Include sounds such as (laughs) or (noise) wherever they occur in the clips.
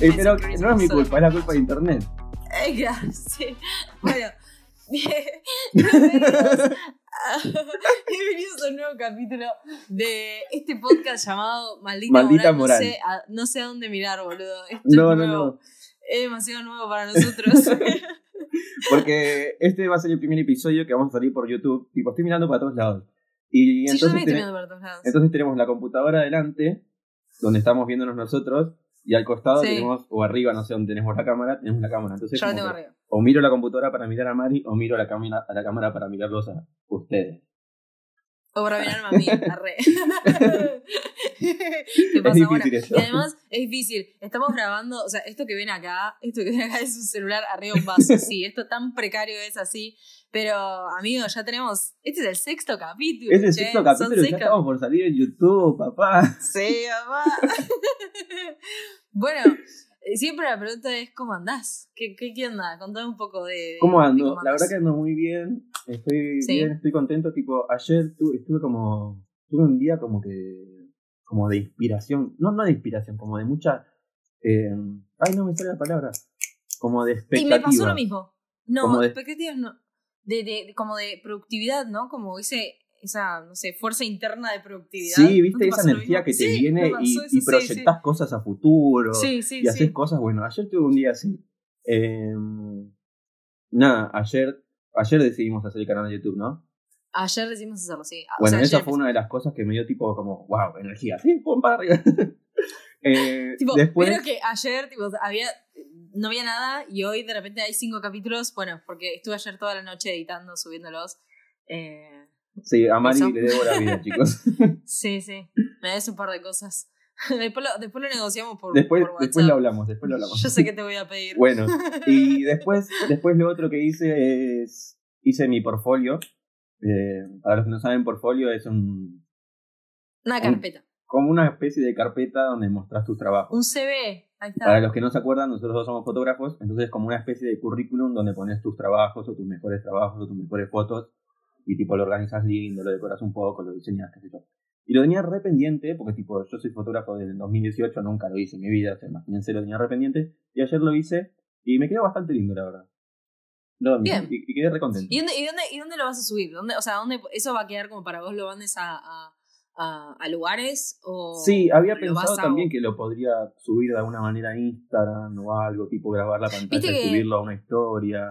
Eh, pero no es mi culpa, es la culpa de internet. Eh, claro, sí. Bueno, (laughs) bienvenidos, a, (laughs) bienvenidos a un nuevo capítulo de este podcast llamado Maldita, Maldita Moral. Moral. No, sé a, no sé a dónde mirar, boludo. Esto No, es no, nuevo. no. Es demasiado nuevo para nosotros. (laughs) Porque este va a ser el primer episodio que vamos a salir por YouTube. Tipo, estoy mirando para todos lados. Y sí, yo entonces, estoy mirando para todos lados. entonces tenemos la computadora adelante, donde estamos viéndonos nosotros, y al costado Sí. tenemos, o arriba, no sé dónde tenemos la cámara, tenemos la cámara. Entonces, Yo la como tengo que arriba. o miro la computadora para mirar a Mari, o miro la, cámara a la cámara para mirarlos a ustedes. O para mirarme a mí, arre. ¿Qué pasa? difícil Bueno, eso. y además es difícil. Estamos grabando, o sea, esto que ven acá, esto que ven acá es un celular arriba un vaso, sí, esto tan precario es así. Pero, amigos, ya tenemos. Este es el sexto capítulo. Es el che, sexto capítulo, ya estamos por salir en YouTube, papá. Sí, mamá. (laughs) (laughs) bueno, siempre la pregunta es: ¿cómo andás? ¿Qué, qué, qué onda? Contame un poco de. ¿Cómo de ando? cómo La verdad que ando muy bien. Estoy Sí. bien, estoy contento. Tipo, ayer tu- estuve como. Tuve un día como que. Como de inspiración. No, no de inspiración, como de mucha. eh, ay, no me sale la palabra. Como de Y expectativa. me pasó lo mismo. No, Como de- expectativas no. De, de, de- como de productividad, ¿no? Como ese, esa, no sé, fuerza interna de productividad. Sí, ¿No viste te esa energía que te Sí, viene y, y sí, proyectas cosas a futuro. Sí, sí, y sí. haces sí. cosas. Bueno, ayer tuve un día así. Eh, nada, ayer, ayer decidimos hacer el canal de YouTube, ¿no? Ayer decimos hacerlo, sí. O Bueno, sea, esa fue una de las cosas que me dio tipo como, wow, energía, sí, pum, para arriba. Eh, Tipo, después, creo que ayer tipo, había, no había nada y hoy de repente hay cinco capítulos. Bueno, porque estuve ayer toda la noche editando, subiéndolos. Eh, sí, a Mari eso. le debo la vida, (laughs) chicos. sí, sí. Me des un par de cosas. (laughs) después, lo, después lo negociamos por, después, por WhatsApp. después lo hablamos, después lo hablamos. Yo sé que te voy a pedir. (laughs) Bueno, y después, después lo otro que hice es, hice mi portfolio. Eh, para los que no saben, portfolio es un, Una carpeta. como una especie de carpeta donde mostras tus trabajos. Un CV. Ahí está. Para los que no se acuerdan, nosotros dos somos fotógrafos, entonces es como una especie de currículum donde pones tus trabajos o tus mejores trabajos o tus mejores fotos y tipo lo organizas lindo, lo decoras un poco, lo diseñas, qué sé yo. Y lo tenía re pendiente, porque tipo yo soy fotógrafo desde el 2018, nunca lo hice en mi vida, o sea, imagínense, lo tenía re pendiente, y ayer lo hice y me quedó bastante lindo, la verdad. Lo- Bien. Y, y quedé re contento. ¿Y dónde, y, dónde, ¿Y dónde lo vas a subir? ¿Dónde, o sea, ¿dónde, ¿eso va a quedar como para vos lo mandes a, a, a, a lugares? O, Sí, había pensado también que lo podría subir de alguna manera a Instagram o algo, tipo grabar la pantalla y subirlo a una historia.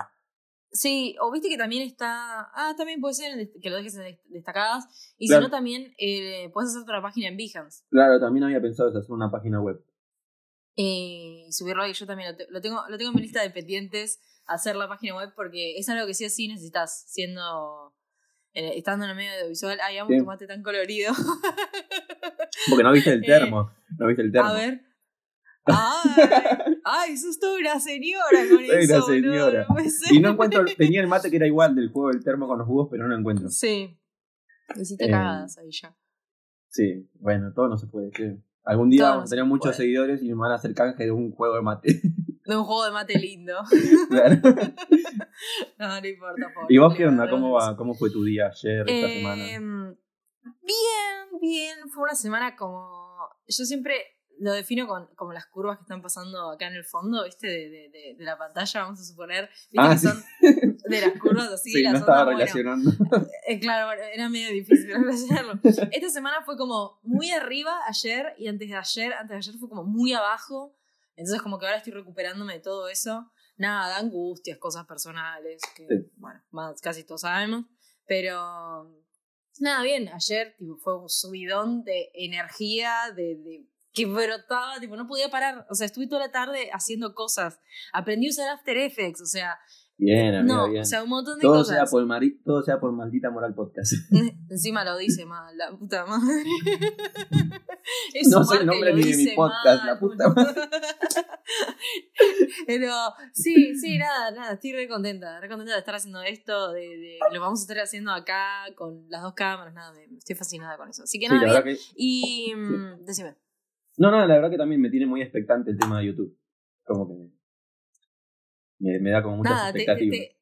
Sí, o viste que también está. Ah, también puede ser que lo dejes en dest- destacadas. Y Claro. si no, también eh, puedes hacer otra página en Behance. Claro, también había pensado en hacer una página web. eh, y subirlo ahí. Yo también lo, te- lo tengo, lo tengo en mi lista de pendientes, hacer la página web, porque es algo que sí o sí necesitas, siendo. en- estando en el medio audiovisual. Ay, amo Sí. tu mate tan colorido. Porque no viste el (laughs) Eh, termo. no viste el termo. A ver. (laughs) Ay, ay, sos toda una señora con eso. una señora. no. Y no encuentro. Tenía el mate que era igual del juego del termo con los jugos, pero no lo encuentro. Sí. Hiciste Eh, cagadas ahí ya. Sí, bueno, todo no se puede. sí. Algún día Todo vamos a tener muchos puede. seguidores y me van a hacer canje de un juego de mate. De un juego de mate lindo. (laughs) Claro. (laughs) No, no importa. pobre. ¿Y vos qué onda? ¿Cómo va? ¿Cómo fue tu día ayer, esta semana? Em, Bien, bien. Fue una semana como. Yo siempre lo defino con como las curvas que están pasando acá en el fondo, ¿viste? De, de, de, de la pantalla, vamos a suponer. ¿Viste Ah, que sí. son (laughs) de las curvas así? Sí, las no estaba ondas? Bueno, relacionando. eh, claro, bueno, era medio difícil (laughs) relacionarlo. Esta semana fue como muy arriba ayer y antes de ayer, antes de ayer fue como muy abajo. Entonces como que ahora estoy recuperándome de todo eso. Nada, angustias, cosas personales, que Sí. bueno, más casi todos sabemos. Pero nada, bien, ayer tipo, fue un subidón de energía, de que brotaba, tipo, no podía parar. O sea, estuve toda la tarde haciendo cosas. Aprendí a usar After Effects, o sea, Bien, amiga, no, bien. o sea, un montón de todo, cosas. sea por mari- todo sea por maldita moral podcast. (laughs) Encima lo dice mal, la puta madre. (laughs) Es No sé el nombre ni de mi podcast, mal, la puta boludo. (laughs) Pero sí, sí, nada, nada, estoy re contenta, re contenta de estar haciendo esto, de, de- lo vamos a estar haciendo acá con las dos cámaras, nada, me, estoy fascinada con eso. Así que nada, bien. que. Y mm, decime. No, no, la verdad que también me tiene muy expectante el tema de YouTube. Como que me, me da como muchas Nada, te, te, expectativas. te-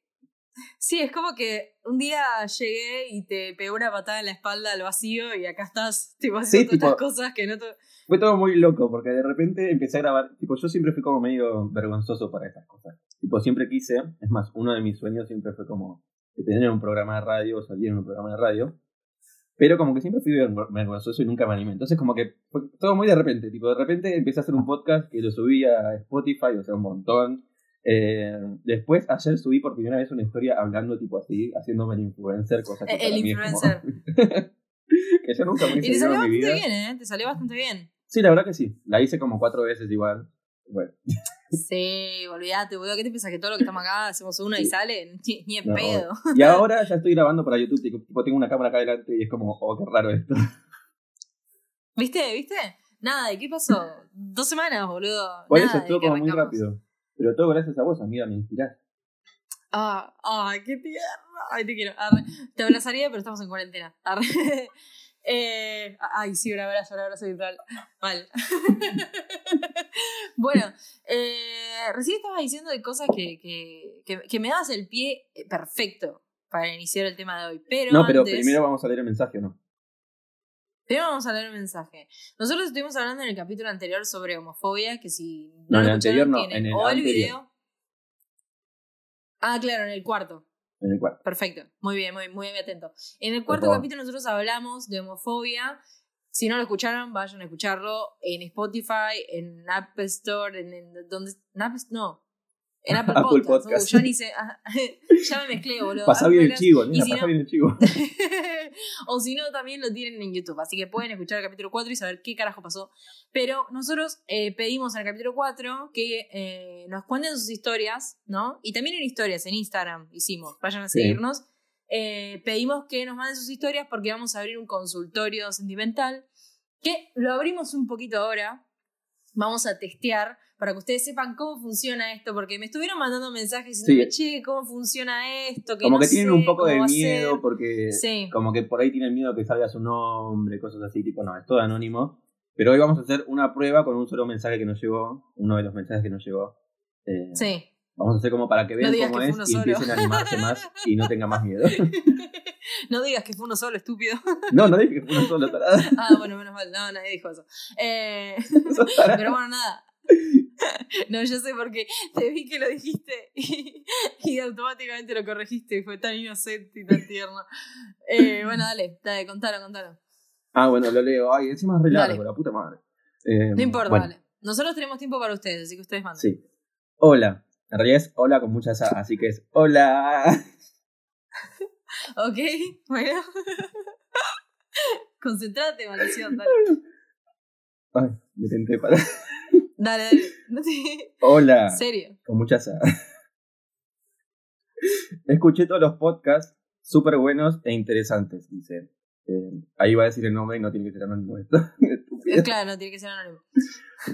Sí, es como que un día llegué y te pegó una patada en la espalda al vacío y acá estás, tipo, haciendo Sí, todas tipo- estas cosas que no te... Fue todo muy loco, porque de repente empecé a grabar. Tipo, yo siempre fui como medio vergonzoso para estas cosas. Tipo, siempre quise. Es más, uno de mis sueños siempre fue como tener un programa de radio o salir en un programa de radio. Pero como que siempre fui vergo- vergonzoso y nunca me animé. Entonces, como que fue todo muy de repente. Tipo, de repente empecé a hacer un podcast que lo subí a Spotify, o sea, un montón. Eh, después, ayer subí por primera vez una historia hablando, tipo así, haciéndome el influencer, cosa que El como- influencer. (laughs) que yo nunca me Y hice te salió bastante vida. bien, ¿eh? Te salió bastante bien. Sí, la verdad que sí. La hice como cuatro veces igual. Bueno, Sí, olvídate, boludo. ¿Qué te piensas que todo lo que estamos acá hacemos una y sale? (laughs) Ni, ni en no. pedo. Y ahora ya estoy grabando para YouTube. Tipo, tengo una cámara acá adelante y es como, oh, qué raro esto. ¿Viste? ¿Viste? Nada, ¿y qué pasó? Dos semanas, boludo. Por Nada, eso estuvo como muy rápido. Pero todo gracias a vos, amiga, me inspirás. Ah, ay, qué tierno. Ay, te quiero. Arre. Te abrazaría, pero estamos en cuarentena. Arre. Eh, ay, sí, un abrazo, un abrazo virtual. Mal. (laughs) bueno, eh, recién estabas diciendo de cosas que, que, que, que me dabas el pie eh, perfecto para iniciar el tema de hoy. Pero no, pero antes, primero vamos a leer el mensaje, ¿o no? primero vamos a leer el mensaje. Nosotros estuvimos hablando en el capítulo anterior sobre homofobia, que si No, en lo el anterior escucharon, no, tienen en el o el anterior. video. Ah, claro, en el cuarto. En el cuarto. Perfecto, muy bien, muy, muy atento. En el cuarto capítulo nosotros hablamos de homofobia. Si no lo escucharon, vayan a escucharlo en Spotify, en Apple Store, en, en donde en Apple, no, en (laughs) Apple, Apple. Podcast. Uh, ya ni sé, (laughs) ya me mezclé, boludo. (laughs) Pasa Apple bien el chivo, nena, si no- bien el chivo. o si no, también lo tienen en YouTube. Así que pueden escuchar el capítulo 4 y saber qué carajo pasó. Pero nosotros eh, pedimos en el capítulo 4 que eh, nos cuenten sus historias, ¿no? Y también en historias, en Instagram hicimos. Vayan a Sí. seguirnos. Eh, pedimos que nos manden sus historias porque vamos a abrir un consultorio sentimental que lo abrimos un poquito ahora. Vamos a testear para que ustedes sepan cómo funciona esto, porque me estuvieron mandando mensajes diciendo, che, ¿cómo funciona esto? como no que tienen sé un poco de miedo ser". porque Sí. como que por ahí tienen miedo que salga su nombre, cosas así, tipo, no, es todo anónimo. Pero hoy vamos a hacer una prueba con un solo mensaje que nos llegó, uno de los mensajes que nos llegó. Eh, Sí. Vamos a hacer como para que vean digas cómo que es y solo. empiecen a animarse más y no tengan más miedo. (laughs) no digas que fue uno solo, estúpido. (laughs) No, no dije que fue uno solo, tarada. ah, bueno, menos mal. No, nadie dijo eso. Eh, (laughs) pero bueno, nada. No, yo sé porque te vi que lo dijiste (laughs) y, y automáticamente lo corregiste y fue tan inocente y tan tierno. Eh, bueno, dale, dale, contalo, contalo. Ah, bueno, lo leo. Ay, encima es re largo, Dale. la puta madre. Eh, No importa, bueno, dale. Nosotros tenemos tiempo para ustedes, así que ustedes mandan. Sí. Hola. En realidad es hola con muchas A, así que es hola. (laughs) Ok, bueno. (laughs) Concentrate, maldición, dale. Ay, me tenté para. Dale, dale. (laughs) No Hola. ¿En serio? Con muchas (laughs) A. Escuché todos los podcasts súper buenos e interesantes, dice. Eh, ahí va a decir el nombre y no tiene que ser anónimo esto. (laughs) Estúpido. Claro, no tiene que ser anónimo.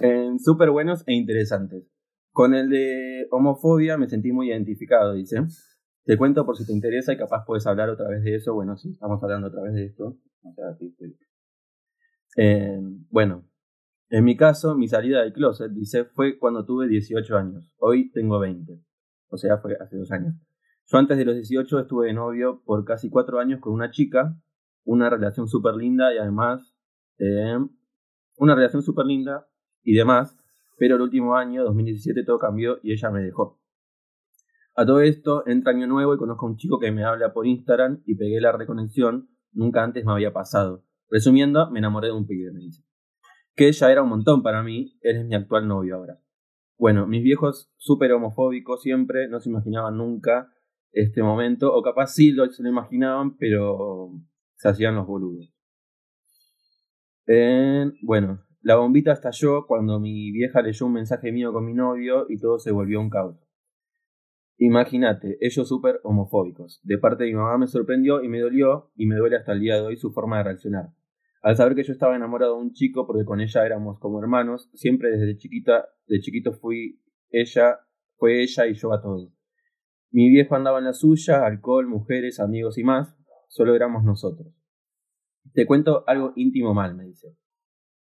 Eh, súper buenos e interesantes. Con el de homofobia me sentí muy identificado, dice. Te cuento por si te interesa y capaz puedes hablar otra vez de eso. Bueno, sí, estamos hablando otra vez de esto. Eh, bueno, en mi caso, mi salida del closet, dice, fue cuando tuve 18 años. Hoy tengo 20. O sea, fue hace dos años. Yo antes de los 18 estuve de novio por casi cuatro años con una chica. Una relación súper linda y además... eh, una relación súper linda y demás, pero el último año, 2017, todo cambió y ella me dejó. A todo esto, entra año nuevo y conozco a un chico que me habla por Instagram y pegué la reconexión, nunca antes me había pasado. Resumiendo, me enamoré de un pibe, me dice. Que ya era un montón para mí, él es mi actual novio ahora. Bueno, mis viejos súper homofóbicos siempre, no se imaginaban nunca este momento, o capaz sí lo, se lo imaginaban, pero se hacían los boludos. Eh, bueno, la bombita estalló cuando mi vieja leyó un mensaje mío con mi novio y todo se volvió un caos. Imagínate, ellos súper homofóbicos. De parte de mi mamá me sorprendió y me dolió, y me duele hasta el día de hoy su forma de reaccionar. Al saber que yo estaba enamorado de un chico porque con ella éramos como hermanos, siempre desde chiquita, de chiquito fui ella, fue ella y yo a todo. Mi viejo andaba en la suya, alcohol, mujeres, amigos y más, solo éramos nosotros. Te cuento algo íntimo mal, me dice.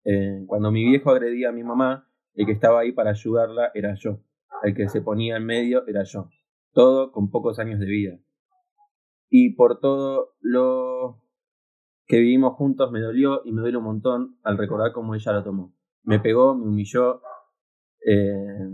Eh, cuando mi viejo agredía a mi mamá, el que estaba ahí para ayudarla era yo. El que se ponía en medio era yo. Todo con pocos años de vida. Y por todo lo que vivimos juntos me dolió y me duele un montón al recordar cómo ella lo tomó. Me pegó, me humilló, eh,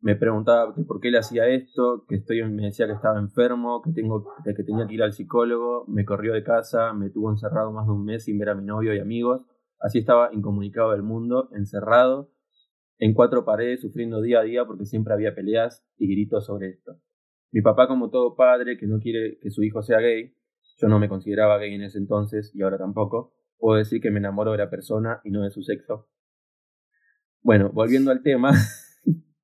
me preguntaba por qué le hacía esto, que estoy, me decía que estaba enfermo, que, tengo, que tenía que ir al psicólogo, me corrió de casa, me tuvo encerrado más de un mes sin ver a mi novio y amigos. Así estaba incomunicado del mundo, encerrado, en cuatro paredes, sufriendo día a día porque siempre había peleas y gritos sobre esto. Mi papá, como todo padre que no quiere que su hijo sea gay, yo no me consideraba gay en ese entonces y ahora tampoco, puedo decir que me enamoro de la persona y no de su sexo. Bueno, volviendo al tema,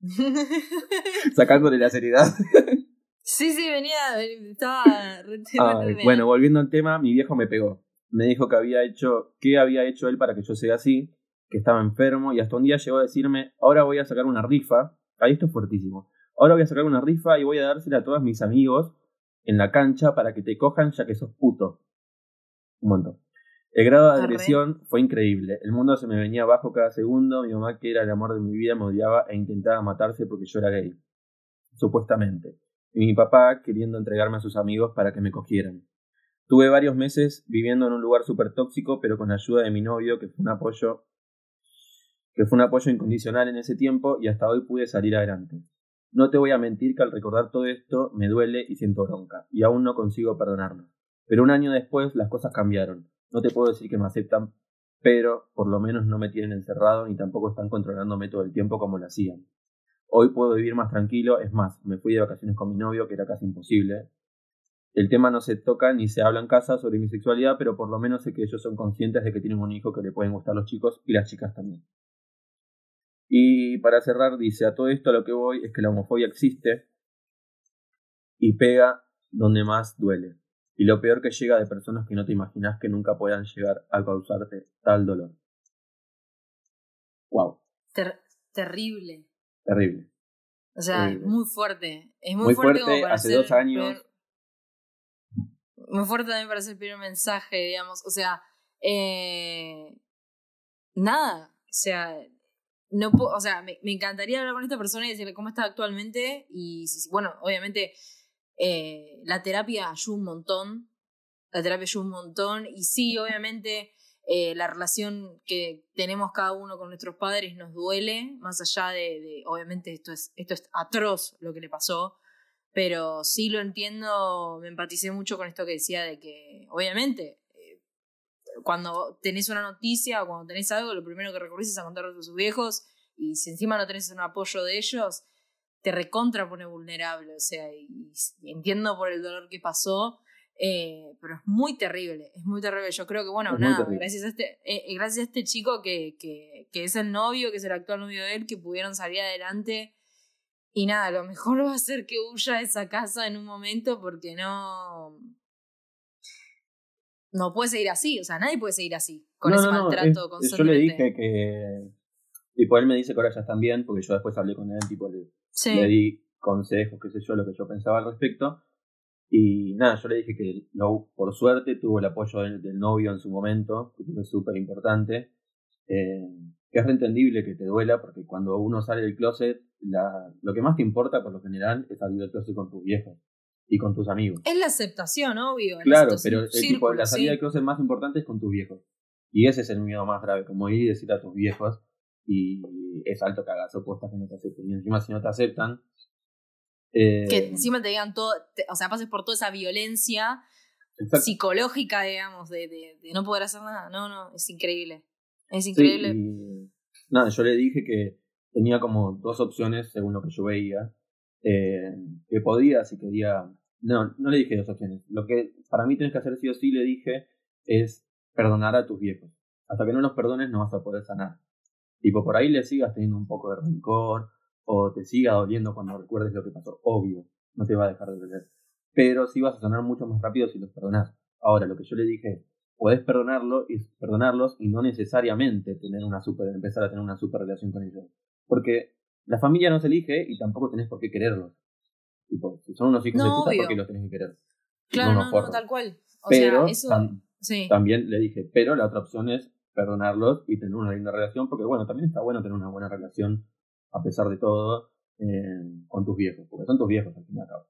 (laughs) Sacándole la seriedad. sí, sí, venía, estaba... bueno, volviendo al tema, mi viejo me pegó. Me dijo que había hecho, qué había hecho él para que yo sea así, que estaba enfermo, y hasta un día llegó a decirme, ahora voy a sacar una rifa. Ahí esto es fuertísimo. Ahora voy a sacar una rifa y voy a dársela a todos mis amigos en la cancha para que te cojan ya que sos puto. Un montón. El grado de agresión fue increíble. El mundo se me venía abajo cada segundo. Mi mamá, que era el amor de mi vida, me odiaba e intentaba matarse porque yo era gay. Supuestamente. Y mi papá queriendo entregarme a sus amigos para que me cogieran. Tuve varios meses viviendo en un lugar súper tóxico, pero con la ayuda de mi novio, que fue un apoyo que fue un apoyo incondicional en ese tiempo y hasta hoy pude salir adelante. No te voy a mentir que al recordar todo esto me duele y siento bronca, y aún no consigo perdonarlo. Pero un año después las cosas cambiaron. No te puedo decir que me aceptan, pero por lo menos no me tienen encerrado ni tampoco están controlándome todo el tiempo como lo hacían. Hoy puedo vivir más tranquilo, es más, me fui de vacaciones con mi novio, que era casi imposible. El tema no se toca ni se habla en casa sobre mi sexualidad, pero por lo menos sé que ellos son conscientes de que tienen un hijo que le pueden gustar los chicos y las chicas también. Y para cerrar, dice, a todo esto a lo que voy es que la homofobia existe y pega donde más duele y lo peor que llega de personas que no te imaginas que nunca puedan llegar a causarte tal dolor. Wow. terrible. Terrible. O sea, muy fuerte. Es muy, fuerte, como para hace dos años. muy fuerte también para hacer el primer mensaje, digamos. O sea, eh, nada. O sea, no o sea, me, me, encantaría hablar con esta persona y decirle cómo está actualmente. Y bueno, obviamente eh, la terapia ayuda un montón, la terapia ayuda un montón y sí, obviamente eh, la relación que tenemos cada uno con nuestros padres nos duele, más allá de, obviamente esto es, esto es atroz lo que le pasó, pero sí lo entiendo, me empaticé mucho con esto que decía de que obviamente cuando tenés una noticia o cuando tenés algo, lo primero que recurrís es a contarlo a sus viejos y si encima no tenés un apoyo de ellos, te recontra pone vulnerable, o sea, y, entiendo por el dolor que pasó, eh, pero es muy terrible, es muy terrible. Yo creo que, bueno, nada, gracias a, este, eh, eh, gracias a este chico que, que, que, es el novio, que es el actual novio de él, que pudieron salir adelante. Y nada, lo mejor (laughs) va a ser que huya de esa casa en un momento porque no. No puede seguir así, o sea, nadie puede seguir así, con ese maltrato Yo le dije que. Y por él me dice que ahora ya están bien, porque yo después hablé con él, tipo, le, le di consejos, qué sé yo, lo que yo pensaba al respecto. Y nada, yo le dije que no, por suerte tuvo el apoyo del, novio en su momento, que fue súper importante. Eh, que es entendible que te duela, porque cuando uno sale del closet, la, lo que más te importa por lo general es salir del closet con tus viejos y con tus amigos. Es la aceptación, obvio. Claro, pero el tipo, la salida del closet más importante es con tus viejos. Y ese es el miedo más grave, como ir y decir a tus viejos, y es alto cagazo puestas que no te acepten. Y encima si no te aceptan... Eh, que encima te digan todo, o sea, pases por toda esa violencia psicológica, digamos, de, de, no poder hacer nada. No, no, es increíble. Es increíble. nada, yo le dije que tenía como dos opciones según lo que yo veía. Eh, que podía, si quería... No, no le dije dos opciones. Lo que para mí tienes que hacer sí o sí, le dije, es perdonar a tus viejos. Hasta que no los perdones no vas a poder sanar. Tipo, por ahí le sigas teniendo un poco de rencor o te siga doliendo cuando recuerdes lo que pasó. Obvio, no te va a dejar de doler. Pero sí vas a sonar mucho más rápido si los perdonas. Ahora, lo que yo le dije es, podés perdonarlo y perdonarlos y no necesariamente tener una super, empezar a tener una super relación con ellos. Porque la familia no se elige y tampoco tenés por qué quererlos. Tipo, si son unos hijos de puta, ¿por qué los tenés que querer? Claro, no, no, tal cual. O pero sea, eso... también le dije, pero la otra opción es perdonarlos y tener una linda relación, porque bueno, también está bueno tener una buena relación, a pesar de todo, eh, con tus viejos, porque son tus viejos al fin y al cabo.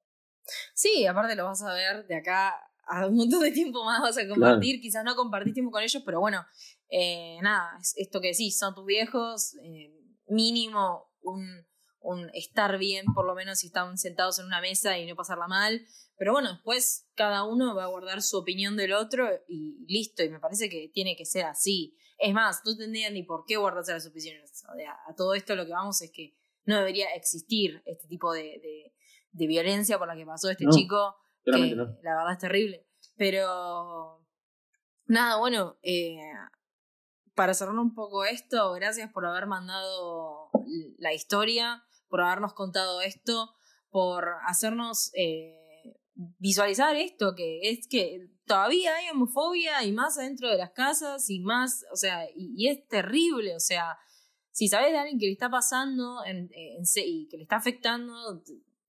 Sí, aparte lo vas a ver de acá a un montón de tiempo más vas a compartir, quizás no compartís tiempo con ellos, pero bueno, eh, nada, es esto que decís, son tus viejos, eh, mínimo un, un estar bien, por lo menos si están sentados en una mesa y no pasarla mal. Pero bueno, después cada uno va a guardar su opinión del otro y listo. Y me parece que tiene que ser así. Es más, no tendrían ni por qué guardarse las opiniones. a todo esto lo que vamos es que no debería existir este tipo de, de, violencia por la que pasó este chico. Que La verdad es terrible. Pero nada, bueno, eh, para cerrar un poco esto, gracias por haber mandado la historia, por habernos contado esto, por hacernos eh, visualizar esto, que es que todavía hay homofobia y más adentro de las casas y más, o sea, y, es terrible, o sea, si sabes de alguien que le está pasando en, y que le está afectando,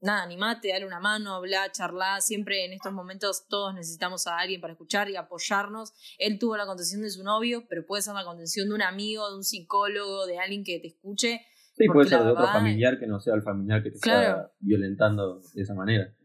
nada, animate, dale una mano, habla, charla. Siempre en estos momentos todos necesitamos a alguien para escuchar y apoyarnos. Él tuvo la contención de su novio, pero puede ser la contención de un amigo, de un psicólogo, de alguien que te escuche. Sí, puede ser de otro familiar que no sea el familiar que te está violentando de esa manera.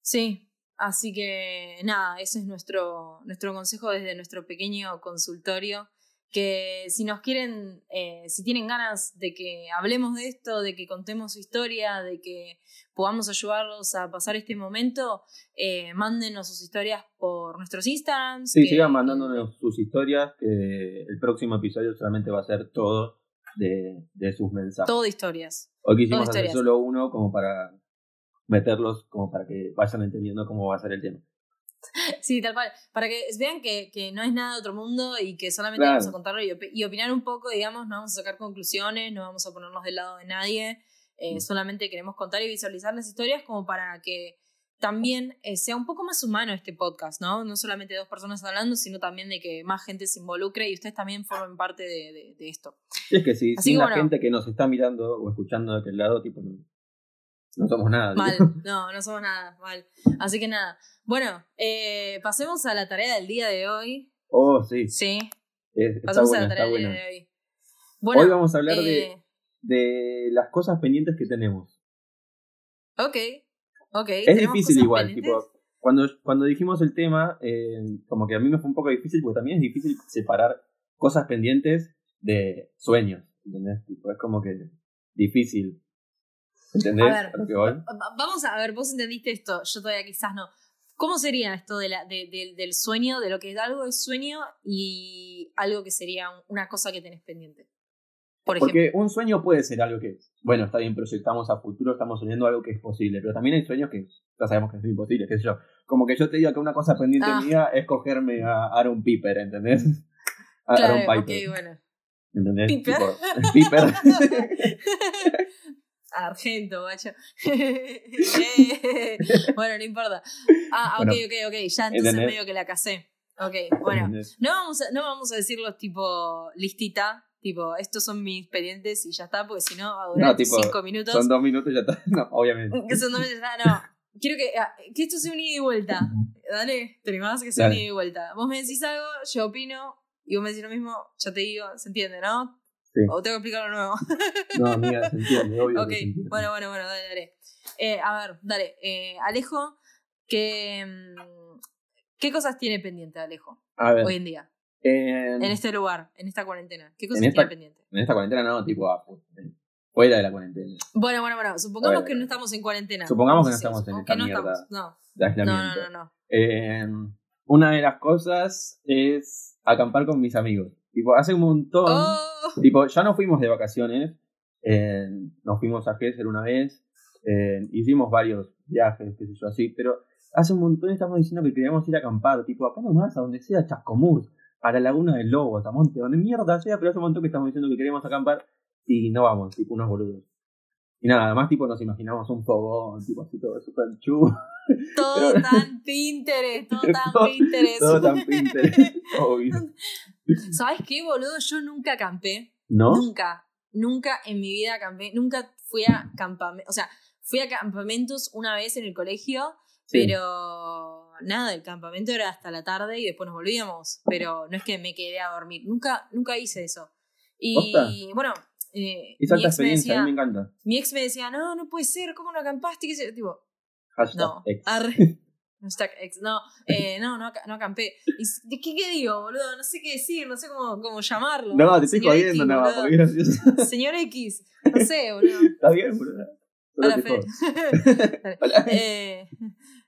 Sí, así que nada, ese es nuestro, nuestro consejo desde nuestro pequeño consultorio que si nos quieren, eh, si tienen ganas de que hablemos de esto, de que contemos su historia, de que podamos ayudarlos a pasar este momento, eh, mándenos sus historias por nuestros Instagrams. Sí, sigan mandándonos sus historias, que el próximo episodio solamente va a ser todo de, sus mensajes. Todo de historias. Hoy quisimos hacer solo uno como para meterlos, como para que vayan entendiendo cómo va a ser el tema. (laughs) Sí, tal cual. Para que vean que, que, no es nada de otro mundo y que solamente vamos a contarlo y, opinar un poco, digamos, no vamos a sacar conclusiones, no vamos a ponernos del lado de nadie, eh, mm. solamente queremos contar y visualizar las historias como para que también eh, sea un poco más humano este podcast, ¿no? No solamente dos personas hablando, sino también de que más gente se involucre y ustedes también formen parte de, de, esto. es que sí, sin la gente que nos está mirando o escuchando de aquel lado, tipo, no somos nada. Mal, no, no somos nada, mal. Así que nada. Bueno, eh, pasemos a la tarea del día de hoy. Oh, sí. Sí. pasemos a la tarea del día de hoy. Bueno, hoy vamos a hablar de, eh, de las cosas pendientes que tenemos. Ok, ok. Es difícil igual, tipo, cuando, cuando dijimos el tema, eh, como que a mí me fue un poco difícil, porque también es difícil separar cosas pendientes de sueños, ¿entendés? Tipo, es como que difícil. ¿Entendés? A ver, Vamos a ver, vos entendiste esto, yo todavía quizás no. ¿Cómo sería esto de la, de, del sueño, de lo que es algo es sueño y algo que sería una cosa que tenés pendiente? Por Porque un sueño puede ser algo que, bueno, está bien, proyectamos a futuro, estamos soñando algo que es posible, pero también hay sueños que ya sabemos que es imposible, qué sé yo. Como que yo te diga que una cosa pendiente ah. mía es cogerme a Aaron Piper, ¿entendés? A Aaron Piper. bueno. ¿Entendés? Piper. Piper. (laughs) (laughs) Argento, vaya. (laughs) bueno, no importa. Ah, ok, ok, ok. Ya entonces medio que la casé. Ok, bueno. No vamos, a, no vamos a decirlos tipo listita, tipo, estos son mis expedientes y ya está, porque si no va a durar cinco minutos. Son dos minutos y ya está. (laughs) No, obviamente. son dos minutos, ya no. Quiero que, ah, que esto sea un ida y vuelta. Dale, te animás que sea un ida y vuelta. Vos me decís algo, yo opino, y vos me decís lo mismo, yo te digo, se entiende, ¿no? ¿O tengo que explicarlo nuevo? no, amiga, se entiende, obvio. Ok, bueno, bueno, bueno, dale, dale. Eh, a ver, dale. Eh, Alejo, ¿qué, mm, ¿qué cosas tiene pendiente Alejo hoy en día? En, este lugar, en esta cuarentena. ¿Qué cosas tiene pendiente? En esta cuarentena no, tipo ah, fuera de la cuarentena. Bueno, bueno, bueno. Supongamos que no estamos en cuarentena. Supongamos que no estamos en esta no mierda estamos, no. de No, no, no. no. Eh, una de las cosas es acampar con mis amigos. Tipo, hace un montón. Oh. Tipo, ya no fuimos de vacaciones. nos fuimos a Gesser una vez. hicimos varios viajes, qué sé yo, así. Pero hace un montón estamos diciendo que queríamos ir a acampar. Tipo, acá nomás, a donde sea, Chascomús, a la Laguna del Lobos, a Monte, donde mierda sea. Pero hace un montón que estamos diciendo que queríamos acampar y no vamos, tipo, unos boludos. Y nada, además, tipo, nos imaginamos un fogón, tipo, así todo súper chu. Todo tan (laughs) Pinterest, todo tan Pinterest. Todo tan Pinterest, obvio. (laughs) ¿Sabes qué, boludo? Yo nunca acampé. ¿No? Nunca. Nunca en mi vida acampé. Nunca fui a campamentos. O sea, fui a campamentos una vez en el colegio, pero nada, el campamento era hasta la tarde y después nos volvíamos. Pero no es que me quedé a dormir. Nunca, nunca hice eso. Y bueno. Eh, Esa experiencia, decía, a mí me encanta. Mi ex me decía, no, no puede ser, ¿cómo no acampaste? ¿Qué Tipo, no. (laughs) Hashtag ex. No, eh, no, no, no acampé. ¿Y ¿Qué, ¿Qué digo, boludo? No sé qué decir, no sé cómo, cómo llamarlo. No, te estoy jodiendo boludo. porque gracioso. Señor X. No sé, boludo. (laughs) Está bien, boludo. Hola, jodo. (laughs) (laughs) Hola. eh,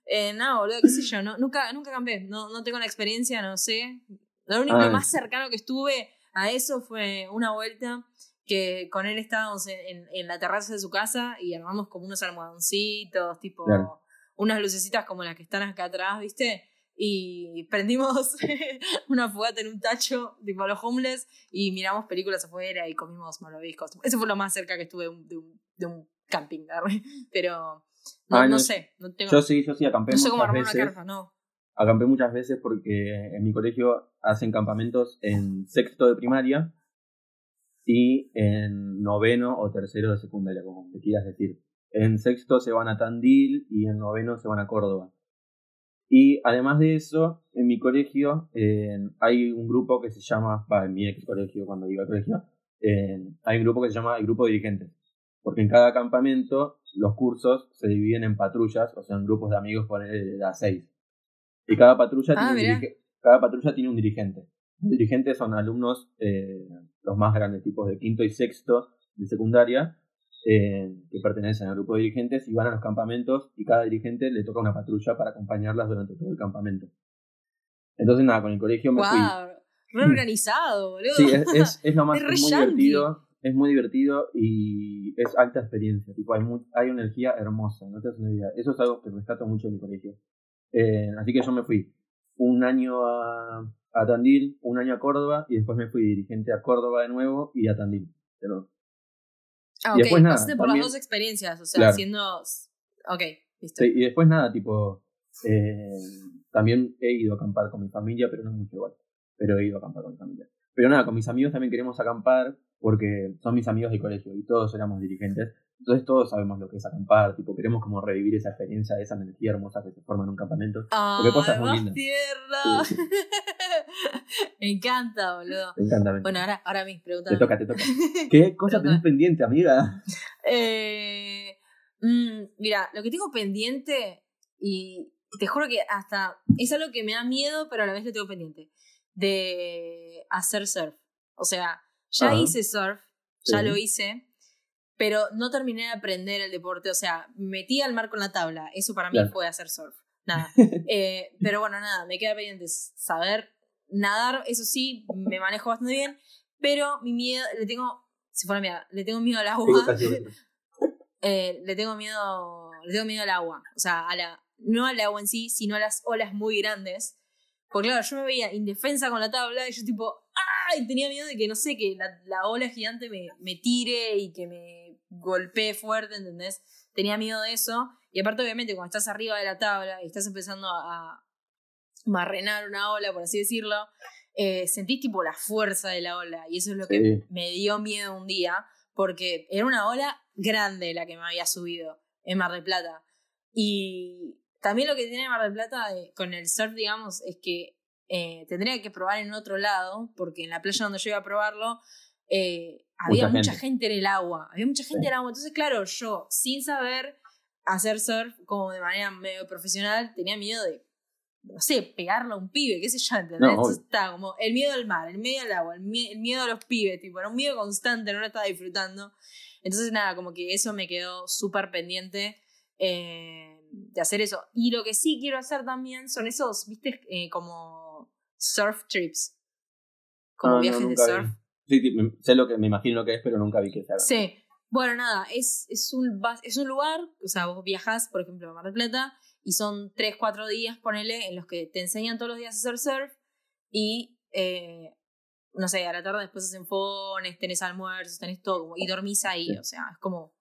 eh, no, boludo, qué sé yo. No, nunca, nunca acampé. No, no tengo la experiencia, no sé. Lo único Ah. lo más cercano que estuve a eso fue una vuelta que con él estábamos en, en- en la terraza de su casa y armamos como unos almohadoncitos, tipo Claro. Unas lucecitas como las que están acá atrás, ¿viste? Y prendimos (laughs) una fogata en un tacho, tipo los homeless, y miramos películas afuera y comimos malvaviscos. Eso fue lo más cerca que estuve de un, de un, de un camping, (laughs) pero no, no no, sé, no tengo, Yo sí, yo sí acampé no sé cómo armar una veces. carpa, no. Acampé muchas veces porque en mi colegio hacen campamentos en sexto de primaria y en noveno o tercero de secundaria, como me quieras decir. En sexto se van a Tandil y en noveno se van a Córdoba. Y además de eso, en mi colegio eh, hay un grupo que se llama, va, en mi ex colegio cuando iba al colegio, eh, hay un grupo que se llama el grupo de dirigentes. Porque en cada campamento los cursos se dividen en patrullas, o sea, en grupos de amigos por de a seis. Y cada patrulla, Ah, tiene, un cada patrulla tiene un dirigente. Los dirigentes son alumnos, eh, los más grandes, tipos de quinto y sexto de secundaria, eh, que pertenecen al grupo de dirigentes y van a los campamentos y cada dirigente le toca una patrulla para acompañarlas durante todo el campamento. Entonces, nada, con el colegio me fui. Wow, reorganizado, (laughs) boludo. Sí, es, es, es lo (laughs) más Es muy divertido. Es muy divertido y es alta experiencia. Tipo, hay, hay una energía hermosa, no te das una idea. Eso es algo que rescato mucho de mi colegio. Eh, así que yo me fui un año a, a Tandil, un año a Córdoba y después me fui dirigente a Córdoba de nuevo y a Tandil. Pero, Ah, y ok, después nada, pasaste por también- las dos experiencias, o sea, Claro. haciendo... Ok, listo. sí, y después nada, tipo, eh, también he ido a acampar con mi familia, pero no mucho igual. Pero he ido a acampar con mi familia. Pero nada, con mis amigos también queremos acampar porque son mis amigos de colegio y todos éramos dirigentes. Entonces todos sabemos lo que es acampar, tipo, queremos como revivir esa experiencia, esa energía hermosa que se forma en un campamento. Ah, cosas muy lindas. Sí, (laughs) Me encanta, boludo. Me encanta. Bueno, ahora, ahora mis preguntas. te toca, te toca. (laughs) ¿Qué cosa tenés pendiente, amiga? Eh, mm, mira, lo que tengo pendiente, y te juro que hasta es algo que me da miedo, pero a la vez lo tengo pendiente, de hacer surf. O sea, ya Ajá. hice surf, ya Sí. lo hice, pero no terminé de aprender el deporte. O sea, metí al mar con la tabla. Eso para mí fue hacer surf. Nada. (laughs) Eh, pero bueno, nada, me queda pendiente saber nadar. Eso sí, me manejo bastante bien, pero mi miedo, le tengo, si fuera mierda, le tengo miedo al agua. (laughs) Eh, le tengo miedo le tengo miedo al agua o sea a la no al agua en sí sino a las olas muy grandes porque claro yo me veía indefensa con la tabla y yo tipo ¡ay! tenía miedo de que no sé que la, la ola gigante me, me tire y que me golpee fuerte ¿entendés? tenía miedo de eso y aparte obviamente cuando estás arriba de la tabla y estás empezando a marrenar una ola por así decirlo eh, sentís tipo la fuerza de la ola y eso es lo que Sí. me dio miedo un día porque era una ola grande la que me había subido en Mar del Plata. Y también lo que tiene Mar del Plata eh, con el surf, digamos, es que eh, tendría que probar en otro lado, porque en la playa donde yo iba a probarlo, eh, había Mucha mucha gente. gente. en el agua. Había mucha gente Sí. en el agua. Entonces, claro, yo, sin saber hacer surf como de manera medio profesional, tenía miedo de, no sé, pegarle a un pibe, qué sé yo, ¿entendés? No, Entonces está como el miedo al mar, el miedo al agua, el, mie- el miedo a los pibes, tipo, era un miedo constante, no lo estaba disfrutando. Entonces, nada, como que eso me quedó súper pendiente eh, de hacer eso. Y lo que sí quiero hacer también son esos, viste, Eh, como surf trips. Como Ah, no, viajes de surf. Sí, sé lo que me imagino lo que es, pero nunca vi que se haga. Sí. Bueno, nada, es, es, un, es un lugar, o sea, vos viajás, por ejemplo, a Mar del Plata, y son 3, 4 días, ponele, en los que te enseñan todos los días a hacer surf, y, eh, no sé, a la tarde después hacen fones, tenés almuerzos, tenés todo, y dormís ahí, Sí. o sea, es como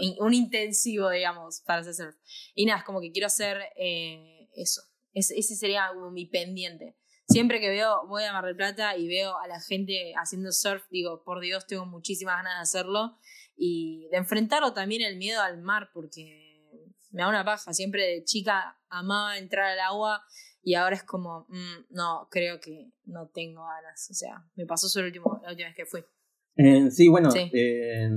In- un intensivo, digamos, para hacer surf. Y nada, es como que quiero hacer eh, eso. Es- ese sería como mi pendiente. Siempre que veo, voy a Mar del Plata y veo a la gente haciendo surf, digo, por Dios, tengo muchísimas ganas de hacerlo. Y de enfrentarlo también el miedo al mar, porque me da una paja. Siempre de chica amaba entrar al agua y ahora es como, mm, no, creo que no tengo ganas. O sea, me pasó solo el último, la última vez que fui. Eh, sí, bueno, Sí. eh,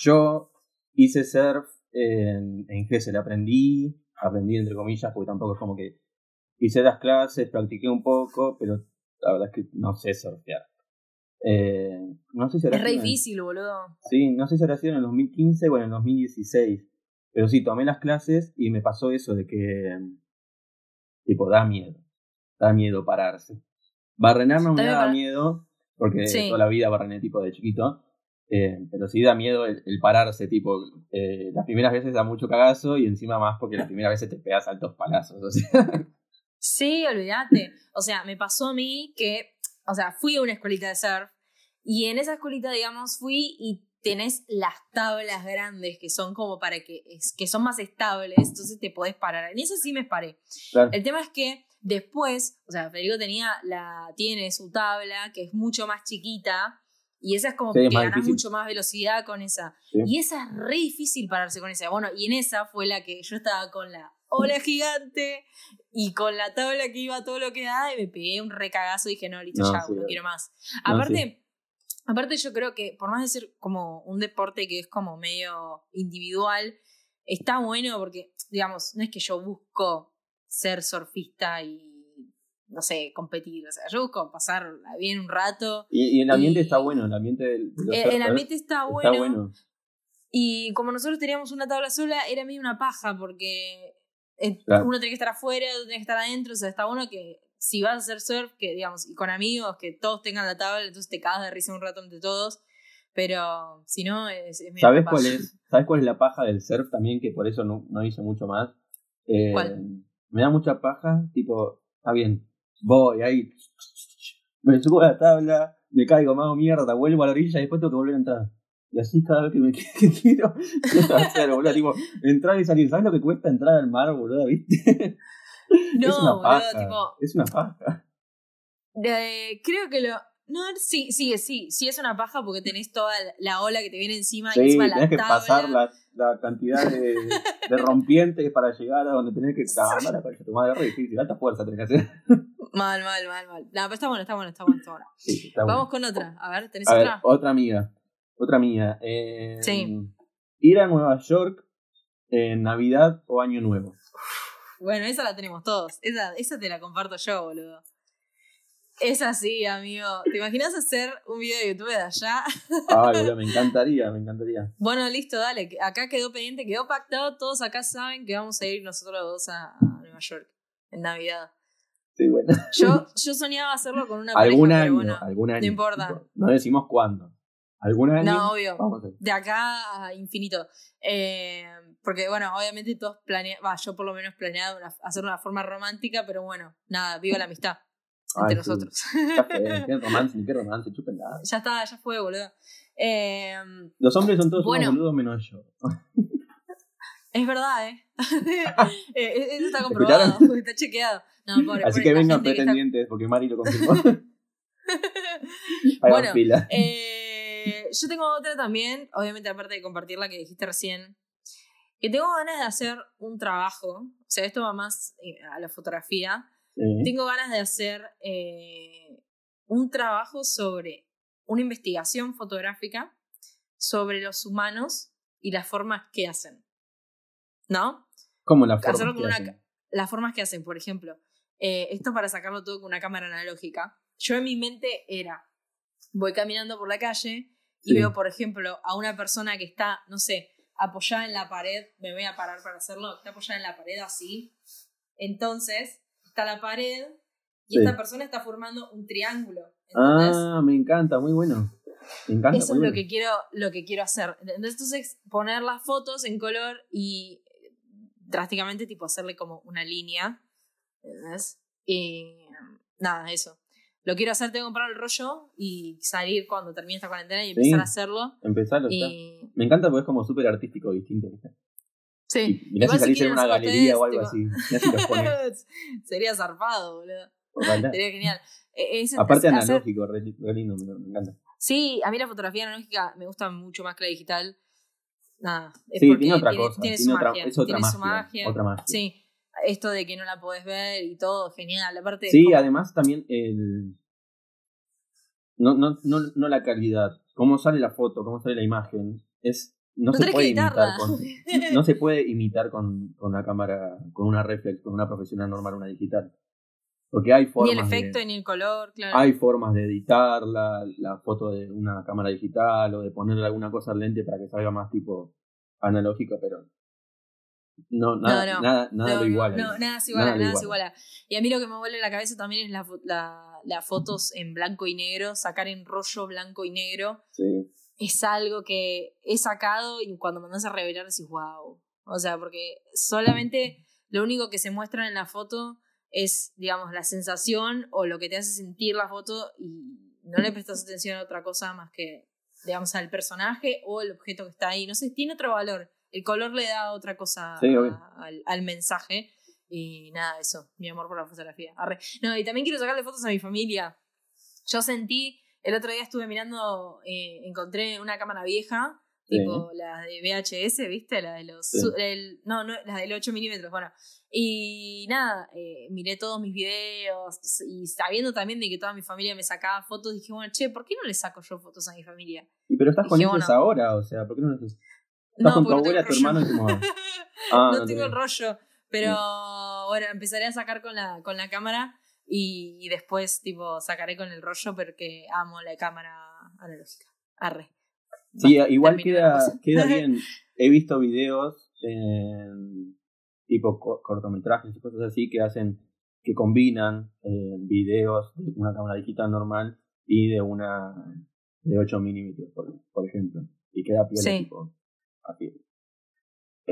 yo hice surf en, en Gesell, aprendí aprendí entre comillas, porque tampoco es como que hice las clases, practiqué un poco, pero la verdad es que no sé surfear. Eh, no sé si es re difícil, boludo. Sí, no sé si habrá sido en el 2015 o en el 2016. Pero sí, tomé las clases y me pasó eso de que, tipo, da miedo. Da miedo pararse. Barrenar no me da miedo, porque toda la vida barrené tipo de chiquito. Eh, pero sí da miedo el, pararse, tipo, eh, las primeras veces da mucho cagazo y encima más porque las primeras veces te pegas altos palazos. O sea. Sí, olvídate. O sea, me pasó a mí que, o sea, fui a una escuelita de surf y en esa escuelita, digamos, fui y tenés las tablas grandes que son como para que, que son más estables, entonces te podés parar. En eso sí me paré. El tema es que después, o sea, Federico tenía la, tiene su tabla que es mucho más chiquita y esa es como que ganas mucho más velocidad con esa. Y esa es re difícil pararse con esa. Bueno, y en esa fue la que yo estaba con la ola gigante y con la tabla que iba todo lo que da y me pegué un recagazo y dije, no, listo, ya, no quiero más. Aparte, aparte yo creo que por más de ser como un deporte que es como medio individual, está bueno porque, digamos, no es que yo busco ser surfista y no sé, competir. O sea, yo busco pasar bien un rato. Y, el ambiente está bueno, el ambiente del, el, ambiente está bueno, Y como nosotros teníamos una tabla sola, era medio una paja porque eh, uno tiene que estar afuera, otro tiene que estar adentro. O sea, está bueno que si vas a hacer surf, que digamos, y con amigos, que todos tengan la tabla, entonces te cagas de risa un rato entre todos. Pero si no, es, medio ¿Sabes cuál es? ¿Sabes cuál es la paja del surf también? Que por eso no, no hice mucho más. Eh, me da mucha paja, tipo, está bien, voy ahí, me subo a la tabla, me caigo, me hago mierda, vuelvo a la orilla y después tengo que volver a entrar. Y así cada vez que me (laughs) quiero, hacer, boludo, tipo, entrar y salir. ¿Sabes lo que cuesta entrar al mar, boludo? ¿Viste? (laughs) No, es una paja, tipo. Es una paja. creo que lo, no, sí, sí, sí, sí es una paja porque tenés toda la ola que te viene encima y encima tenés que pasar la, la cantidad de, de, (laughs) rompientes para llegar a donde tenés que estar. la tu madre difícil, alta fuerza tenés que hacer. Mal, mal, mal, mal. No, pero está bueno, está bueno, está bueno, está bueno. (laughs) Sí, está Vamos con otra. A ver, ¿tenés a otra? Ver, otra amiga. Otra amiga. Eh, sí. Ir a Nueva York en Navidad o Año Nuevo. Bueno, esa la tenemos todos. Esa, esa te la comparto yo, boludo. Es así, amigo. ¿Te imaginas hacer un video de YouTube de allá? Ay, me encantaría, me encantaría. Bueno, listo, dale. Acá quedó pendiente, quedó pactado. Todos acá saben que vamos a ir nosotros dos a, Nueva York en Navidad. Sí, bueno. Yo, yo soñaba hacerlo con una pareja, ¿Algún año, bueno, algún año. No importa. No decimos cuándo. ¿Algún año? No, obvio. De acá a infinito. Eh, porque, bueno, obviamente todos planeamos, yo por lo menos planeado hacerlo de una forma romántica, pero bueno, nada, viva la amistad entre nosotros. (laughs) qué romance, qué romance, Ya está, ya fue, boludo. Em, Los hombres son todos unos boludos menos yo. (laughs) Es verdad, (laughs) ¿eh? eh eso está comprobado, está chequeado. No, pobre, Así que vengan pretendientes, porque Mari lo confirmó. bueno, eh, yo tengo otra también, obviamente aparte de compartir la que dijiste recién, que tengo ganas de hacer un trabajo, o sea, esto va más eh, a la fotografía, tengo ganas de hacer eh, un trabajo sobre una investigación fotográfica sobre los humanos y las formas que hacen. ¿No? ¿Cómo las formas que hacen? Las formas que hacen, por ejemplo. Eh, esto para sacarlo todo con una cámara analógica. Yo en mi mente era, voy caminando por la calle y veo, por ejemplo, a una persona que está, no sé, apoyada en la pared, me voy a parar para hacerlo, está apoyada en la pared así. Entonces, la pared y esta persona está formando un triángulo. Ah, me encanta, muy bueno. Me encanta, Eso es lo que, quiero, lo que quiero hacer. Entonces, poner las fotos en color y drásticamente tipo hacerle como una línea. Y nada, eso. Lo quiero hacer, tengo que comprar el rollo y salir cuando termine esta cuarentena y empezar a hacerlo. Empezarlo, Me encanta porque es como súper artístico distinto. Sí. Y mirá si salís en una galería o algo así. (laughs) Sería zarpado, boludo. Sería genial. E, Aparte analógico, re, lindo, me, encanta. Sí, a mí la fotografía analógica me gusta mucho más que la digital. Nada. Es sí, tiene otra cosa. Tiene, su magia. Es otra tiene su magia. Otra magia. Sí. Esto de que no la podés ver y todo, genial. Aparte, sí, además también el. No, no, no, no la calidad. Cómo sale la foto, cómo sale la imagen. Es no, se puede imitar con, (laughs) no se puede imitar con, con una cámara, con una reflex, con una profesional normal, una digital. Porque hay Ni formas el efecto de, ni el color, claro. hay formas de editarla, la foto de una cámara digital o de ponerle alguna cosa al lente para que salga más tipo analógica, pero no, nada, No, no. nada, nada no, lo iguala. No, nada se iguala, Nada nada se iguala. Y a mí lo que me vuelve la cabeza también es la, fo- la- las fotos en blanco y negro, sacar en rollo blanco y negro. Sí. Es algo que he sacado y cuando mandas a revelar decís, wow. O sea, porque solamente lo único que se muestra en la foto es, digamos, la sensación o lo que te hace sentir la foto y no le prestas atención a otra cosa más que, digamos, al personaje o el objeto que está ahí. No sé, tiene otro valor. El color le da otra cosa Sí, a- obvio. al, al mensaje. Y nada, eso, mi amor por la fotografía. Arre. No, y también quiero sacarle fotos a mi familia. Yo sentí, el otro día estuve mirando, eh, encontré una cámara vieja, Sí. tipo la de VHS, ¿viste? La de los. Sí. el- no, no, la del 8 milímetros, bueno. Y nada, eh, miré todos mis videos y sabiendo también de que toda mi familia me sacaba fotos, dije, bueno, che, ¿por qué no le saco yo fotos a mi familia? Y pero estás con ellos bueno. ahora, o sea, ¿por qué no los Estás con tu no abuela, tu hermano y tu mamá. (laughs) Ah, no no tengo el rollo. Pero bueno, empezaré a sacar con la, con la cámara y, y después, tipo, sacaré con el rollo porque amo la cámara analógica. Arre. Sí, igual queda, queda (laughs) bien. He visto videos, en tipo co- cortometrajes y cosas así que hacen, que combinan eh, videos de una cámara digital normal y de una de 8 milímetros, por, por ejemplo. Y queda piola, Sí. tipo, así.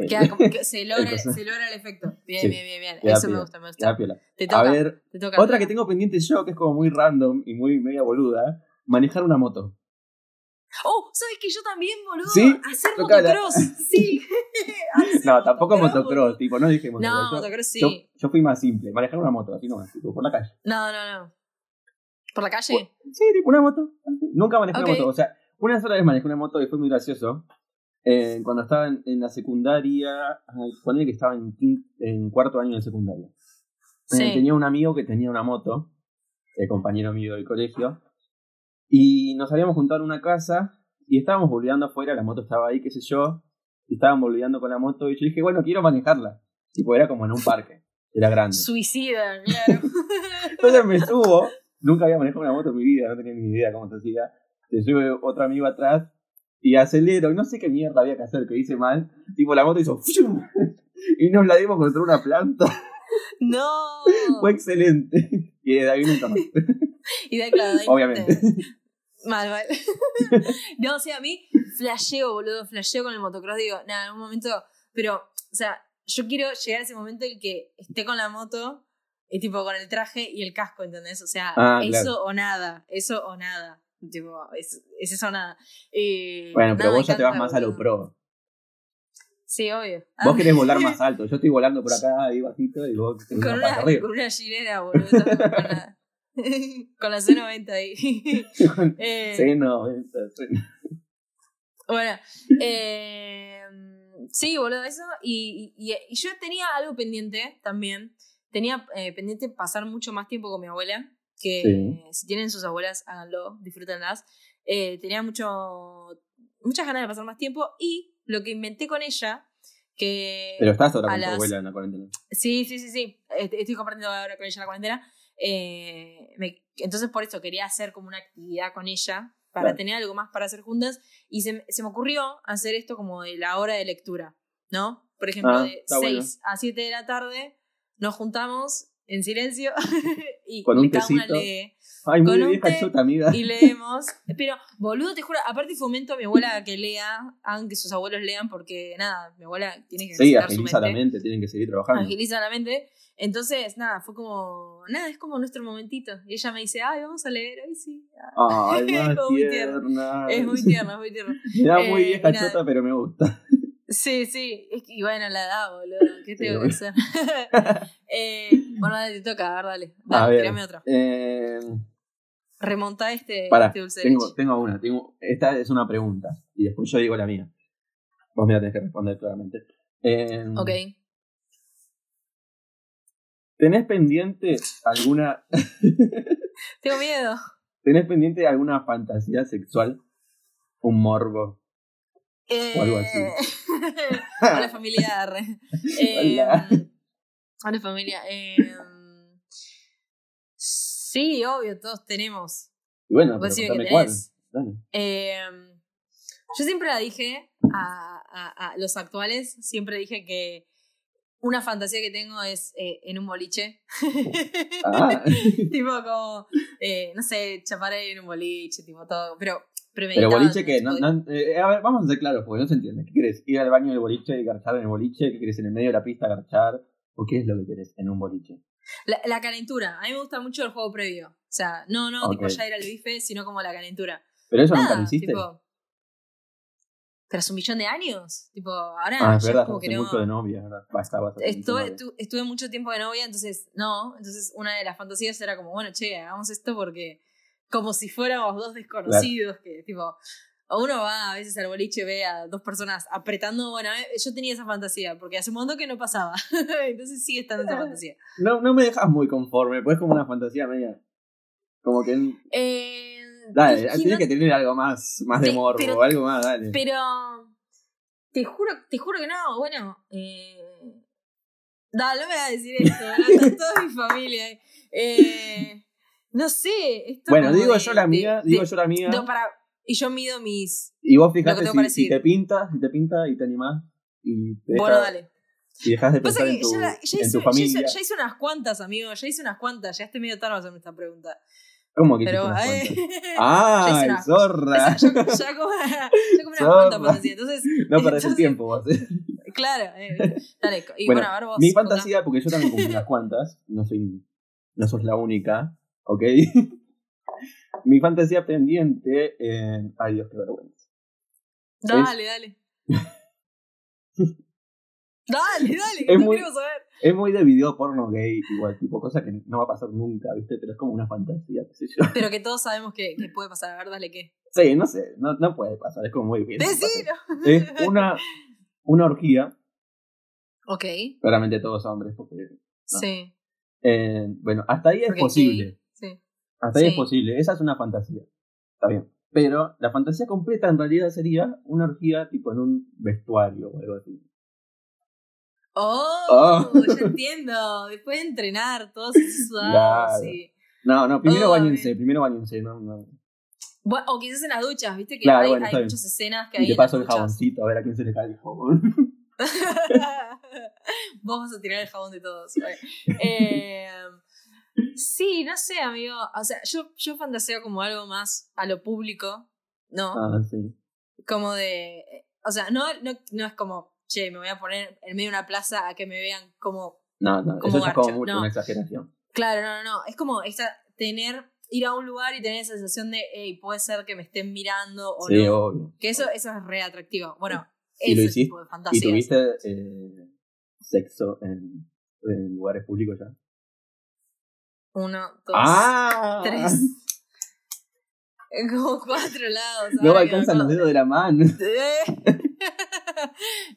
Queda como que se logra, se logra el efecto. Bien, Sí, bien, bien, bien. Eso me piola, gusta, me gusta. Te toca. A ver, te toca. otra que tengo pendiente yo, que es como muy random y muy media boluda, manejar una moto. Oh, ¿sabes que yo también, boludo? ¿Sí? Hacer Tocala. motocross. (laughs) Sí. (laughs) Hacer No, tampoco motocross, tipo, no dije motocross. No, yo, motocross sí. yo, yo fui más simple, manejar una moto, así nomás, tipo, por la calle. No, no, no. ¿Por la calle? Sí, tipo una moto. Nunca manejé Ok. una moto. O sea, una sola vez manejé una moto y fue muy gracioso. Eh, cuando estaba en, en la secundaria, ponele que estaba en, en cuarto año de secundaria. Eh, Sí. tenía un amigo que tenía una moto, el compañero mío del colegio, y nos habíamos juntado en una casa y estábamos volviendo afuera, la moto estaba ahí, qué sé yo, y estaban volviendo con la moto y yo dije, bueno, quiero manejarla. Tipo, era como en un parque, era grande. Suicida, (laughs) claro. Entonces me subo, nunca había manejado una moto en mi vida, no tenía ni idea cómo se hacía. Se sube otro amigo atrás y acelero, y no sé qué mierda había que hacer, que hice mal. Tipo, la moto hizo ¡fium! (laughs) y nos la dimos contra una planta. (laughs) no. Fue excelente. Y de ahí nunca más. (laughs) Y de claro, ahí Obviamente. te- Mal, mal. no, o sea, a mí flasheo, boludo, flasheo con el motocross. Digo, nada, en un momento. Pero, o sea, yo quiero llegar a ese momento en que esté con la moto, y tipo con el traje y el casco, ¿entendés? O sea, Ah, eso claro. o nada, eso o nada. Tipo, es, es eso o nada. Y, Bueno, pero nada, vos ya te vas más a lo pro. Sí, obvio. Vos querés volar más (laughs) alto. Yo estoy volando por acá ahí bajito y vos querés con una, arriba. con una chilena, boludo. Con la, (laughs) con la C90 ahí. (laughs) Eh, Sí, no, eso, sí. Bueno, eh, sí, boludo, eso. Y, y- y yo tenía algo pendiente también. Tenía eh, pendiente pasar mucho más tiempo con mi abuela. Que Sí. si tienen sus abuelas, háganlo, disfrútenlas. Eh, tenía mucho, muchas ganas de pasar más tiempo. Y lo que inventé con ella, que. Pero estás ahora con tu abuela en la cuarentena. Sí, sí, sí, sí. Est- Estoy compartiendo ahora con ella la cuarentena. Eh, me- entonces, por eso quería hacer como una actividad con ella para Claro. tener algo más para hacer juntas. Y se, me- se me ocurrió hacer esto como de la hora de lectura, ¿no? Por ejemplo, Ah, de está 6 bueno. a 7 de la tarde nos juntamos en silencio (laughs) y Con un cada una tecito. lee Ay, muy Con vieja té chota, amiga. y leemos. Pero, boludo, te juro, aparte fomento a mi abuela que lea, hagan que sus abuelos lean, porque nada, mi abuela tiene que Sí, su agiliza la mente mente, tienen que seguir trabajando. agiliza la mente. Entonces, nada, fue como, nada, es como nuestro momentito. Y ella me dice, ay, vamos a leer, ay, sí. Ay, (laughs) más Muy tierna. Es muy tierno, es muy tierno. (laughs) Me da muy Eh, vieja chota, pero me gusta. Sí, sí, es que, y bueno, la edad, boludo, ¿qué tengo que hacer? (laughs) eh, bueno, te toca, a ver, dale. Dale, tirame otra. Eh, Remonta este, Pará, este dulce tengo una. Tengo, esta es una pregunta. Y después yo digo la mía. Vos me la tenés que responder claramente. Eh, Ok. ¿Tenés pendiente alguna. (laughs) Tengo miedo. (laughs) ¿Tenés pendiente alguna fantasía sexual? Un morbo. O algo así. Eh, (laughs) (laughs) Hola familiar. Hola. Eh, hola familia. Eh, sí, obvio, todos tenemos. Y bueno, pero que cuál. Eh, yo siempre la dije a, a- a los actuales, siempre dije que una fantasía que tengo es eh, en un boliche. Ah. (laughs) tipo como, eh, no sé, chapar en un boliche, tipo todo, pero Pero boliche que no, tipo, no- eh, a ver, vamos a ser claros, porque no se entiende. ¿Qué querés? ¿Ir al baño del boliche y garchar en el boliche? ¿Qué querés en el medio de la pista garchar? ¿O qué es lo que querés en un boliche? La, la calentura. A mí me gusta mucho el juego previo. O sea, no, no, tipo Ok. ya ir al bife, sino como la calentura. Pero eso nunca Nada, lo hiciste. tipo. Tras un millón de años. Tipo, ahora ah, es verdad, como que no. mucho de novia, ¿verdad? Mucho de Estuve, tu- estuve mucho tiempo de novia, entonces no. Entonces una de las fantasías era como, bueno, che, hagamos esto porque como si fuéramos dos desconocidos, que tipo, uno va a veces al boliche y ve a dos personas apretando, bueno, eh, yo tenía esa fantasía, porque hace un montón que no pasaba. (laughs) entonces sigue estando esa fantasía. No, no me dejas muy conforme, pues es como una fantasía media. Como que. Eh, Dale, es que tiene no- que tener algo más, más de morbo, pero- algo más, dale. Pero te juro, te juro que no, bueno, eh, no, no me vas a decir esto, (laughs) está toda mi familia. Eh, no sé, esto bueno, digo de- yo la de- mía, de- digo yo la mía. no, para, y yo mido mis. Y vos fijate si, si te pinta, si te pinta y te animás. Y te Bueno, dejas- dale. Y dejas de pensar en tu, ya, ya en hice, tu ya familia. hice- ya hice unas cuantas, amigo, ya hice unas cuantas, ya estoy medio tarde hacerme esta pregunta. ¿Cómo que Pero, unas eh, (laughs) ya ¡Ah, una- zorra! ya, ya como, ya como (laughs) unas cuantas fantasías, entonces, (laughs) No perdés el tiempo vos. eh. claro, eh, dale, y Bueno, bueno, a ver vos. Mi fantasía, porque yo también cumplí unas cuantas, no soy, no sos la única, ¿ok? (laughs) Mi fantasía pendiente en... Ay Dios, qué vergüenza. Dale, dale. (laughs) dale, dale, Es no muy- saber. Es muy de video porno gay, igual, tipo, cosa que no va a pasar nunca, ¿viste? Pero es como una fantasía, qué sé yo. (laughs) Pero que todos sabemos que, que puede pasar. A ver, dale, ¿qué? Sí, no sé, no, no puede pasar, es como muy pase. Decilo. Es una, una orgía, Ok, claramente todos hombres, porque... sí. eh, bueno, hasta ahí es Porque posible. Hasta ahí es posible, esa es una fantasía. Está bien. Pero la fantasía completa en realidad sería una orgía tipo en un vestuario o algo así. Oh, Oh. ya entiendo. Después de entrenar, todos (laughs) sudados. Claro. y- No, no, primero Oh, bañense, primero bañense, no, no. Bueno, o quizás en las duchas, viste que Claro, hay, bueno, muchas escenas que Y hay te en las paso el duchas. jaboncito a ver a quién se le cae el jabón. (laughs) Vos vas a tirar el jabón de todos. Eh, (laughs) sí, no sé, amigo. O sea, yo, yo fantaseo como algo más a lo público, ¿no? ah, sí. Como de. O sea, no, no, no es como, che, me voy a poner en medio de una plaza a que me vean como. No, no, Como eso es como mucho no. una exageración. Claro, no, no, no. Es como esa, tener. Ir a un lugar y tener esa sensación de, hey, puede ser que me estén mirando o Sí, no. obvio. Que eso, eso es re atractivo. Bueno, ¿Y lo ese hiciste? tipo de ¿Y fantasías. tuviste eh, sexo en, en lugares públicos ya? Uno, dos, ¡Ah! tres. Como cuatro lados. No alcanzan los dedos de la mano. (laughs)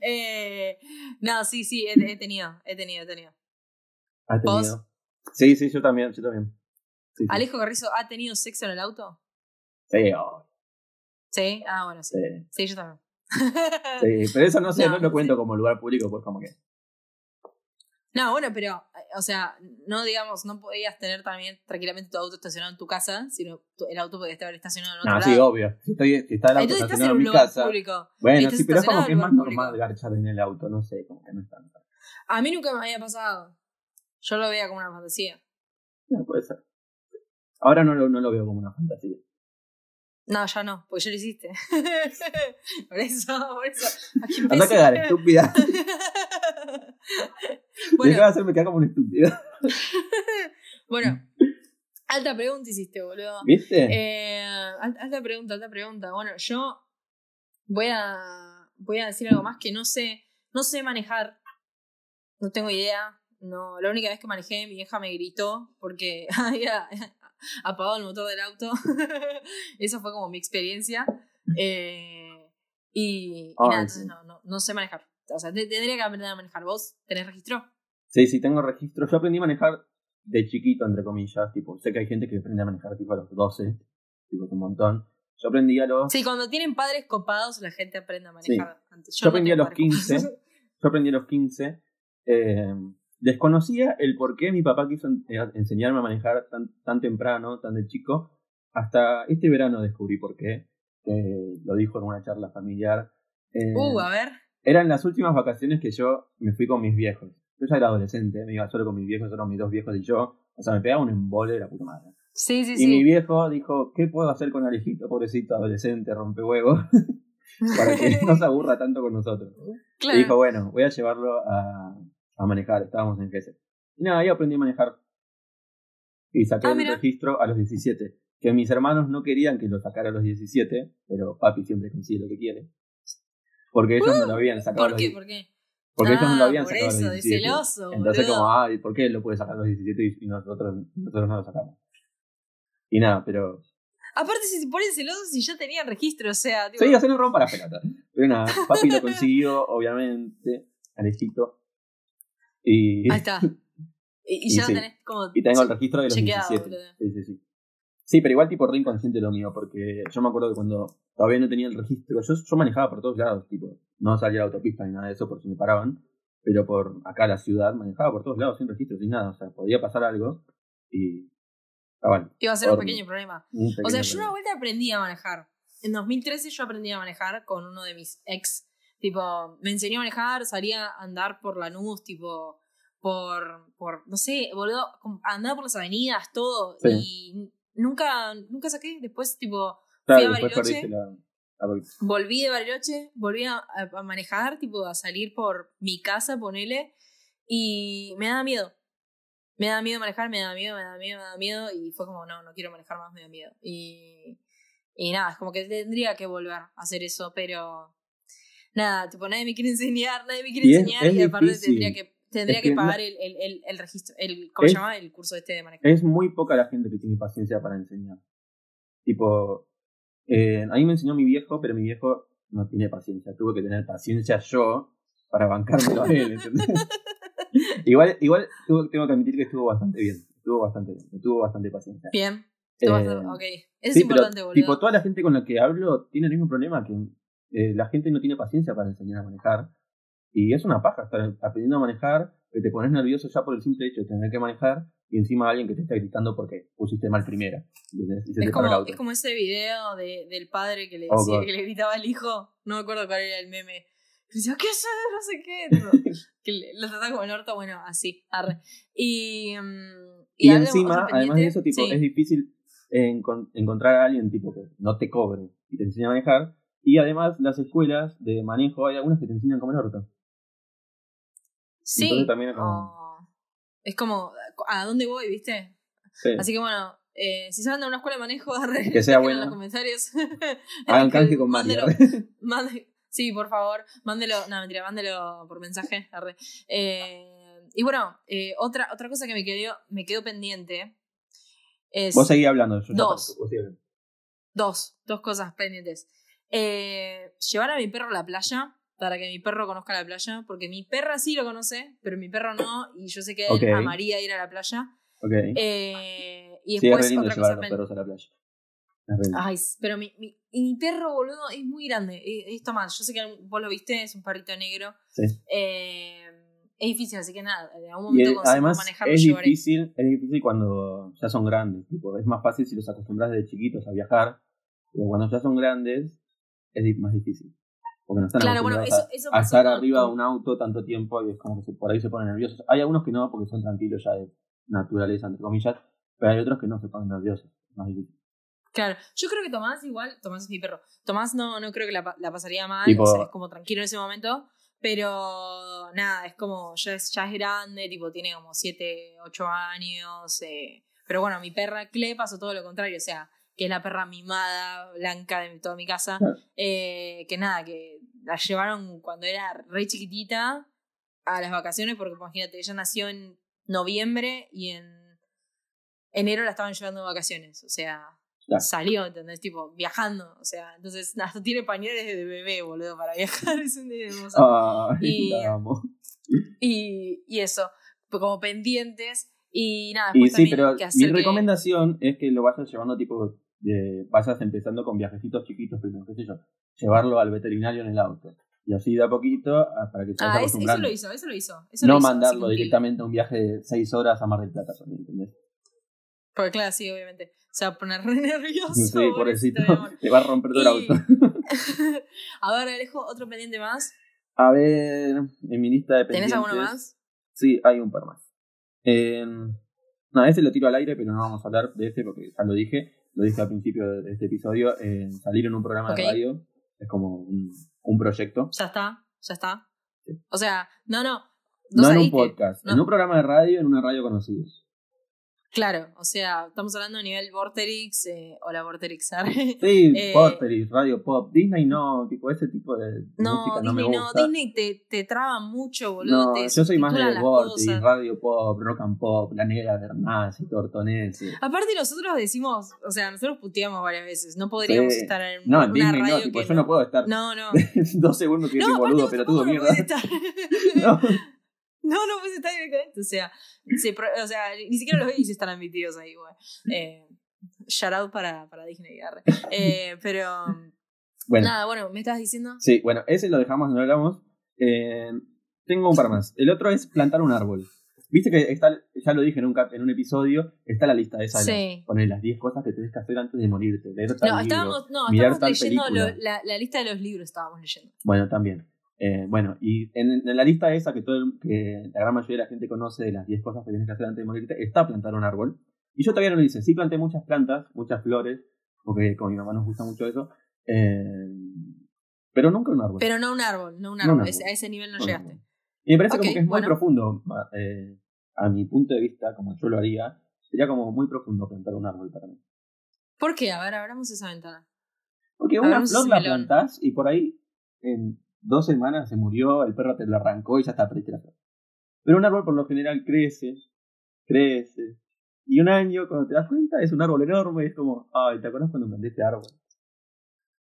Eh, no, sí, sí, he, he tenido, he tenido, he tenido. ¿Has ¿Vos? tenido? Sí, sí, yo también, yo también. Sí, sí. ¿Alejo Carrizo ha tenido sexo en el auto? Sí, oh, Sí, ah, bueno, sí. sí. Sí, yo también. Sí, pero eso no sé, (laughs) No, no, lo cuento como lugar público, pues como que. No, bueno, pero, eh, o sea, no digamos, no podías tener también tranquilamente tu auto estacionado en tu casa, sino tu- el auto podía estar estacionado en otro No, lado. sí, obvio. Si, estoy, si está el auto Entonces en estacionado en un mi casa. público. Bueno, sí, pero es como que en es más lugar normal garchar en el auto, no sé, como que no es tanto. A mí nunca me había pasado. Yo lo veía como una fantasía. No, puede ser. Ahora no lo, no lo veo como una fantasía. No, ya no, porque ya lo hiciste. (laughs) por eso, por eso. ¿A Anda cagar, estúpida. (laughs) bueno, Deja de hacerme quedar como una estúpida. (laughs) bueno, alta pregunta hiciste, boludo. ¿Viste? Eh, al- alta pregunta, alta pregunta. Bueno, yo voy a voy a decir algo más que no sé, no sé manejar. No tengo idea. No, la única vez que manejé, mi hija me gritó porque había (laughs) apagado el motor del auto. (laughs) Esa fue como mi experiencia. Eh, y, nada, sí. no, no, no sé manejar. O sea, te- tendría que aprender a manejar. ¿Vos tenés registro? Sí, sí, tengo registro. Yo aprendí a manejar de chiquito, entre comillas. Tipo, sé que hay gente que aprende a manejar tipo a los 12, tipo un montón. Yo aprendí a los... Sí, cuando tienen padres copados, la gente aprende a manejar. Antes. (laughs) Yo, aprendí a los 15. Yo aprendí a los 15. Eh, desconocía el por qué mi papá quiso enseñarme a manejar tan, tan temprano, tan de chico. Hasta este verano descubrí por qué. lo dijo en una charla familiar. Eh, uh, a ver. Eran las últimas vacaciones que yo me fui con mis viejos. Yo ya era adolescente, me iba solo con mis viejos, solo mis dos viejos y yo. O sea, me pegaba un embole de la puta madre. Sí, sí, y sí. mi viejo dijo, ¿qué puedo hacer con Alejito, pobrecito adolescente, rompehuevo? (laughs) para que no se aburra tanto con nosotros. (laughs) Y dijo, bueno, voy a llevarlo a, a manejar. Estábamos en GESE. Y nada, ahí aprendí a manejar. Y saqué ah, el registro a los 17. Que mis hermanos no querían que lo sacara a los 17, pero papi siempre consigue lo que quiere. Porque ellos no lo habían sacado. ¿Por qué? ¿Por qué? Porque ellos no lo ah, habían sacado a los 17. De celoso, Entonces, como, ay, ¿por qué lo puede sacar a los 17 y nosotros, nosotros no lo sacamos? Y nada, pero. Aparte, si se ponen celosos, si ya tenían registro, o sea. Tipo... Sí, hacer un rompa la pelota. Pero nada, papi lo (laughs) consiguió, obviamente, Alejito. Y. Ahí está. Y, (laughs) ya tenés como. Y tengo el registro de los 17. Sí, sí, sí. Sí, pero igual tipo re inconsciente lo mío, porque yo me acuerdo que cuando todavía no tenía el registro, yo, yo manejaba por todos lados, tipo, no salía a la autopista ni nada de eso por si me paraban, pero por acá la ciudad manejaba por todos lados sin registro, sin nada, o sea, podía pasar algo y Ah, Iba a ser un pequeño problema. o sea, yo una vuelta aprendí a manejar. En 2013 yo aprendí a manejar con uno de mis ex. Tipo, me enseñó a manejar, salía a andar por la nuz, tipo, por, por no sé, boludo, andaba por las avenidas, todo. Y nunca, nunca saqué. Después, tipo, fui a Bariloche. Volví de Bariloche, volví a, a, manejar, tipo, a salir por mi casa, ponele. Y me daba miedo me da miedo manejar, me da miedo, me da miedo, me da miedo. Y fue como, no, no quiero manejar más, me da miedo. Y, y nada, es como que tendría que volver a hacer eso, pero nada, tipo, nadie me quiere enseñar, nadie me quiere enseñar y aparte tendría que, tendría que, pagar el, el, el, registro, el, ¿cómo se llama? El curso este de manejar. Es muy poca la gente que tiene paciencia para enseñar. Tipo, eh, a mí me enseñó mi viejo, pero mi viejo no tiene paciencia. Tuve que tener paciencia yo para bancármelo a él, ¿entendés? (laughs) igual, igual tengo que admitir que estuvo bastante bien. Estuvo bastante bien. tuvo bastante paciencia. Bien. Eh, ok. Eso es importante, boludo. Tipo, toda la gente con la que hablo tiene el mismo problema que eh, la gente no tiene paciencia para enseñar a manejar. Y es una paja estar aprendiendo a manejar, que te pones nervioso ya por el simple hecho de tener que manejar y encima alguien que te está gritando porque pusiste mal primera. Es como, es como ese video de, del padre que le oh, decía, que le gritaba al hijo, no me acuerdo cuál era el meme, decía, ¿qué es? No sé qué. (laughs) que lo trataba como el orto, bueno, así. Arre. Y, mm, y, encima, además de eso, tipo, es difícil encontrar a alguien tipo que no te cobre y te enseñe a manejar. Y además, las escuelas de manejo, hay algunas que te enseñan como el orto. Sí. también es como... es como, ¿a dónde voy, viste? Así que bueno, eh, si saben de una escuela de manejo, (laughs) arre, que sea buena. en los comentarios. (laughs) Hagan canje con Mario. (laughs) Sí, por favor, mándelo, no, mentira, mándelo por mensaje. Eh, y bueno, eh, otra, otra cosa que me quedó, me quedó pendiente es... Vos seguís hablando. Yo dos. dos, dos cosas pendientes. Eh, llevar a mi perro a la playa para que mi perro conozca la playa, porque mi perra sí lo conoce, pero mi perro no, y yo sé que él amaría ir a la playa. Okay. y después sí, es otra cosa a los a la playa. Ay, pero mi, mi, mi, perro, boludo, es muy grande. Es, es Tomás. Yo sé que vos lo viste, es un perrito negro. Sí. Eh, es difícil, así que nada, en algún momento es, además, manejarlo es difícil, es difícil cuando ya son grandes. Tipo, es más fácil si los acostumbras desde chiquitos a viajar. Pero cuando ya son grandes, es más difícil. Porque no están claro, bueno, eso, a, estar arriba de un auto tanto tiempo y es como que por ahí se ponen nerviosos. Hay algunos que no, porque son tranquilos ya de naturaleza, entre comillas, pero hay otros que no se ponen nerviosos. Es más difícil. Claro, yo creo que Tomás igual, Tomás es mi perro, Tomás no, no creo que la, la pasaría mal, o sea, es como tranquilo en ese momento, pero nada, es como, ya es, ya es grande, tipo, tiene como 7, 8 años, eh, pero bueno, mi perra Cle pasó todo lo contrario, o sea, que es la perra mimada, blanca de toda mi casa, eh, que nada, que la llevaron cuando era re chiquitita a las vacaciones, porque imagínate, ella nació en noviembre y en enero la estaban llevando de vacaciones, o sea, salió, ¿entendés? Tipo, viajando, o sea, entonces (laughs) hasta tiene pañales de bebé, boludo, para viajar, (laughs) es un hermoso. y, (laughs) y, y, eso, pues como pendientes, y nada, y sí, pero mi recomendación es que lo vayas llevando tipo de, vayas empezando con viajecitos chiquitos, primero, qué sé yo, llevarlo al veterinario en el auto. Y así de a poquito ah, para que se Ah, es- eso lo hizo, eso lo hizo. Eso no lo hizo, mandarlo directamente a un viaje de seis horas a Mar del Plata, ¿entendés? Porque claro, sí, obviamente. Se va a poner re (laughs) nervioso. Sí, pobrecito, mi amor. te va a romper todo el auto. (laughs) a ver, Alejo, otro pendiente más. A ver, en mi lista de ¿Tenés pendientes. alguno más? Sí, hay un par más. Eh, no, ese lo tiro al aire, pero no vamos a hablar de ese porque ya lo dije. Lo dije al principio de este episodio. eh, salir en un programa de radio es como un, un proyecto. Ya está, ya está. O sea, no, no. No, en un podcast, No. en un programa de radio, en una radio conocida. Claro, o sea, estamos hablando a nivel Vorterix. Eh, hola, Vorterix. Sí, (laughs) Eh, Porteris, Radio Pop, Disney no, tipo ese tipo de No, música no Disney me no. Disney te, te traba mucho, boludo. no, te yo soy más de Vorteris, cosas. Radio Pop, Rock and Pop, La Negra Bernasi, Tortonese. Aparte nosotros decimos, o sea, nosotros puteamos varias veces, no podríamos Sí. estar en No, en una Disney radio no, tipo, que yo no puedo estar No, no. (laughs) dos segundos que No, boludo, pero no mierda. (laughs) No. No, no puedes estar directamente. O sea, se o sea, ni siquiera los gays están admitidos ahí, güey. Eh, shout out para, para Disney. Eh, pero Bueno, nada, bueno, ¿me estás diciendo? sí, bueno, ese lo dejamos, no lo hablamos. Eh, tengo un par más. El otro es plantar un árbol. Viste que está, ya lo dije en un, en un episodio, está la lista esa de Sí. las, poner las 10 cosas que tenés que hacer antes de morirte. Leer tal No, libro. estábamos, no, mirar estábamos tal leyendo lo- la, la lista de los libros, estábamos leyendo. Bueno, también. Eh, bueno, y en, en la lista esa que, todo el- que la gran mayoría de la gente conoce de las 10 cosas que tienes que hacer antes de morirte, está plantar un árbol. Y yo todavía no lo hice. Sí planté muchas plantas, muchas flores, porque con mi mamá nos gusta mucho eso. eh, pero nunca un árbol. Pero no un árbol, no un No árbol. un árbol. ese- a ese nivel no No, llegaste. Y me parece como que es muy profundo, a- eh, a mi punto de vista, como yo lo haría, sería como muy profundo plantar un árbol para mí. ¿Por qué? A ver, abramos esa ventana. Porque una Hagamos flor la melón. plantás y por ahí en dos semanas se murió, el perro te la arrancó y ya está flor. Pero un árbol por lo general crece, crece. Y un año, cuando te das cuenta, es un árbol enorme y es como, ay, ¿te acuerdas cuando planté este árbol?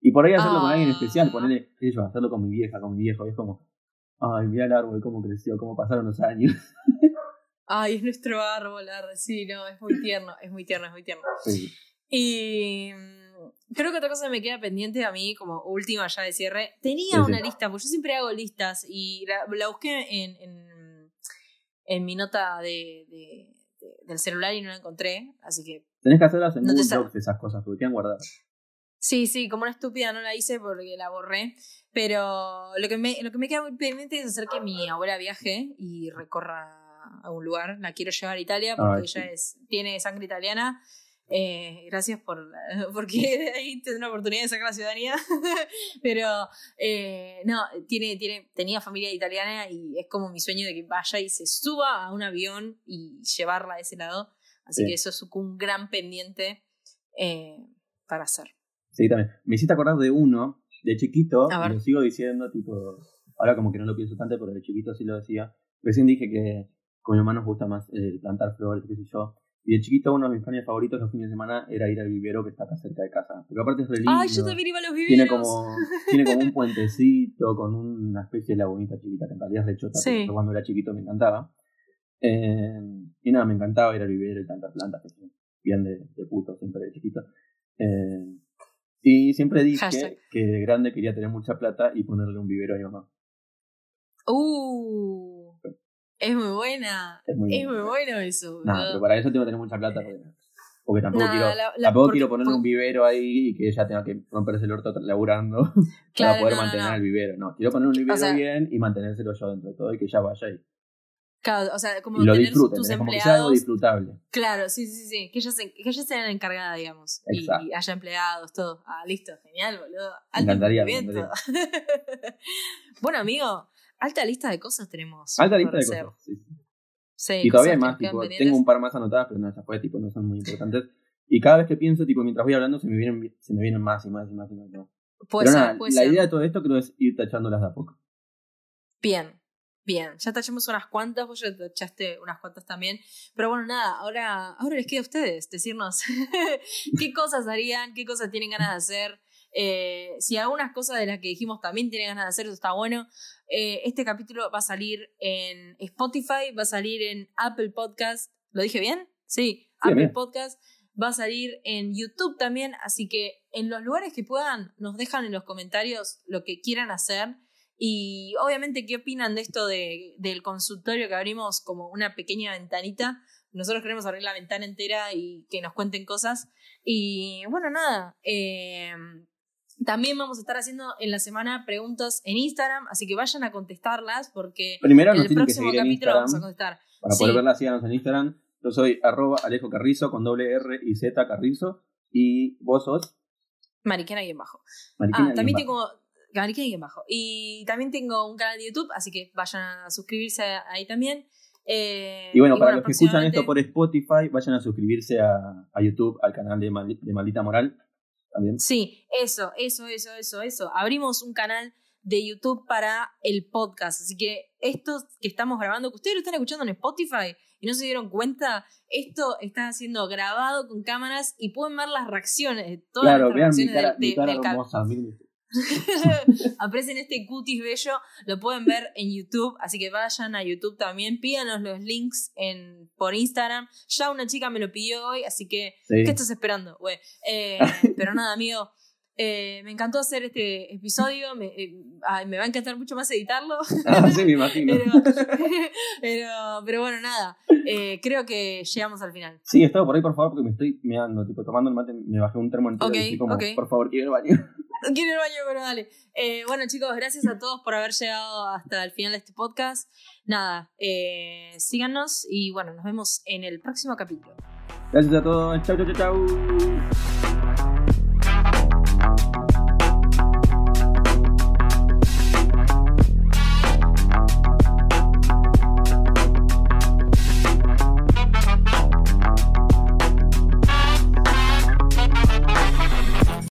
Y por ahí hacerlo con alguien especial, ponerle, qué sé yo, hacerlo con mi vieja, con mi viejo, y es como, ay, mira el árbol, cómo creció, cómo pasaron los años. (laughs) Ay, es nuestro árbol, sí, no, es muy tierno, es muy tierno, es muy tierno. Sí. Y mm, creo que otra cosa que me queda pendiente a mí, como última ya de cierre, tenía Sí, sí. una lista, porque yo siempre hago listas y la, la busqué en, en, en mi nota de, de- de- del celular y no la encontré, así que Tenés que hacerlas en No Google Docs esas cosas, porque quedan guardadas. sí, sí, como una estúpida no la hice porque la borré, pero lo que me, lo que me queda muy pendiente es hacer que mi abuela viaje y recorra a un lugar, la quiero llevar a Italia porque Ay, ella sí. es, tiene sangre italiana. Eh, gracias por (laughs) porque ahí tendré una oportunidad de sacar la ciudadanía. (laughs) Pero eh, no, tiene, tiene, tenía familia italiana y es como mi sueño de que vaya y se suba a un avión y llevarla a ese lado. Así Sí. que eso es un gran pendiente eh, para hacer. Sí, también. Me hiciste acordar de uno, de chiquito, y lo sigo diciendo, tipo, ahora como que no lo pienso tanto, pero de chiquito sí lo decía. Recién dije que con mi mamá nos gusta más eh, plantar flores, qué sé yo. Y de chiquito uno de mis planes favoritos los fines de semana era ir al vivero que está acá cerca de casa. Porque aparte es re lindo. Ay, yo también iba a los viveros. tiene como, (laughs) tiene como un puentecito con una especie de lagunita chiquita, que en realidad es rechota, Sí. pero cuando era chiquito me encantaba. Eh, y nada, me encantaba ir al vivero y plantar plantas, que son bien de, de puto, siempre de chiquito. Eh, y siempre dije Hashtag. que de grande quería tener mucha plata y ponerle un vivero a mi mamá. Uh, es muy buena. Es muy Es muy bueno eso. Nada, boludo. pero para eso tengo que tener mucha plata porque, porque tampoco Nah, quiero, la- la- tampoco porque- quiero ponerle un vivero ahí y que ella tenga que romperse el orto laburando (laughs) para Claro, poder no, no, mantener no. el vivero. No, quiero poner un vivero sea- bien y mantenérselo yo dentro de todo y que ella vaya y, Claro, o sea, como y lo tener tus ¿entendés? como que sea algo empleados. disfrutable. Claro, sí, sí, sí. Que ella, se, que ella sea la encargada, digamos. Y, Exacto. y haya empleados, todo. Ah, listo, genial, boludo. Alto encantaría, me emprendimiento. (laughs) bueno, amigo, alta lista de cosas tenemos. Alta lista de hacer. cosas. sí, sí. Sí, Y todavía hay más, tipo, tengo un par más anotadas, pero no, ya fue, tipo, no son muy importantes. Y cada vez que pienso, tipo, mientras voy hablando, se me vienen, se me vienen más y más y más y más. Puede pero ser, nada, la ser. idea de todo esto creo es ir tachándolas de a poco. Bien, bien. Ya tachamos unas cuantas, vos ya tachaste unas cuantas también. Pero bueno, nada, ahora, ahora les queda a ustedes decirnos (laughs) qué cosas harían, qué cosas tienen ganas de hacer. Eh, si algunas cosas de las que dijimos también tienen ganas de hacer, eso está bueno. Eh, este capítulo va a salir en Spotify, va a salir en Apple Podcast. ¿Lo dije bien? Sí, Apple bien. Podcast. va a salir en YouTube también, así que en los lugares que puedan nos dejan en los comentarios lo que quieran hacer y obviamente qué opinan de esto de, del consultorio que abrimos como una pequeña ventanita. Nosotros queremos abrir la ventana entera y que nos cuenten cosas. Y bueno, nada. Eh, también vamos a estar haciendo en la semana preguntas en Instagram, así que vayan a contestarlas porque Primero en el próximo capítulo vamos a contestar. Para Sí. poder verlas, síganos en Instagram. Yo soy arroba Alejo Carrizo con doble R y Z Carrizo. Y vos sos Mariquena y en bajo. Mariquina Ah, también tengo. Mariquena y en bajo. Y también tengo un canal de YouTube, así que vayan a suscribirse ahí también. Eh, Y bueno, para los que escuchan esto por Spotify, vayan a suscribirse a, a YouTube, al canal de, Mal- de Maldita Moral. También. Sí, eso, eso, eso, eso, eso. Abrimos un canal de YouTube para el podcast. Así que esto que estamos grabando, que ustedes lo están escuchando en Spotify y no se dieron cuenta, esto está siendo grabado con cámaras y pueden ver las reacciones de todas Claro, nuestras vean mi reacciones cara, del- mi de- cara hermosa. (laughs) Aparecen este cutis bello, lo pueden ver en YouTube, así que vayan a YouTube también, pídanos los links en, por Instagram. Ya una chica me lo pidió hoy, así que, Sí. ¿qué estás esperando? Eh, (laughs) pero nada, amigo, eh, me encantó hacer este episodio, me, eh, ay, me va a encantar mucho más editarlo, Ah, sí, me imagino. (laughs) pero, pero, pero bueno, nada, eh, creo que llegamos al final. Sí, estaba por ahí, por favor, porque me estoy meando, tipo, tomando el mate, me bajé un termo entero Ok, y estoy como, por favor, quiero ir al Quiero ir al baño, pero dale. Eh, bueno, chicos, gracias a todos por haber llegado hasta el final de este podcast. Nada, eh, síganos y bueno, nos vemos en el próximo capítulo. Gracias a todos. Chau, chau, chau, chau.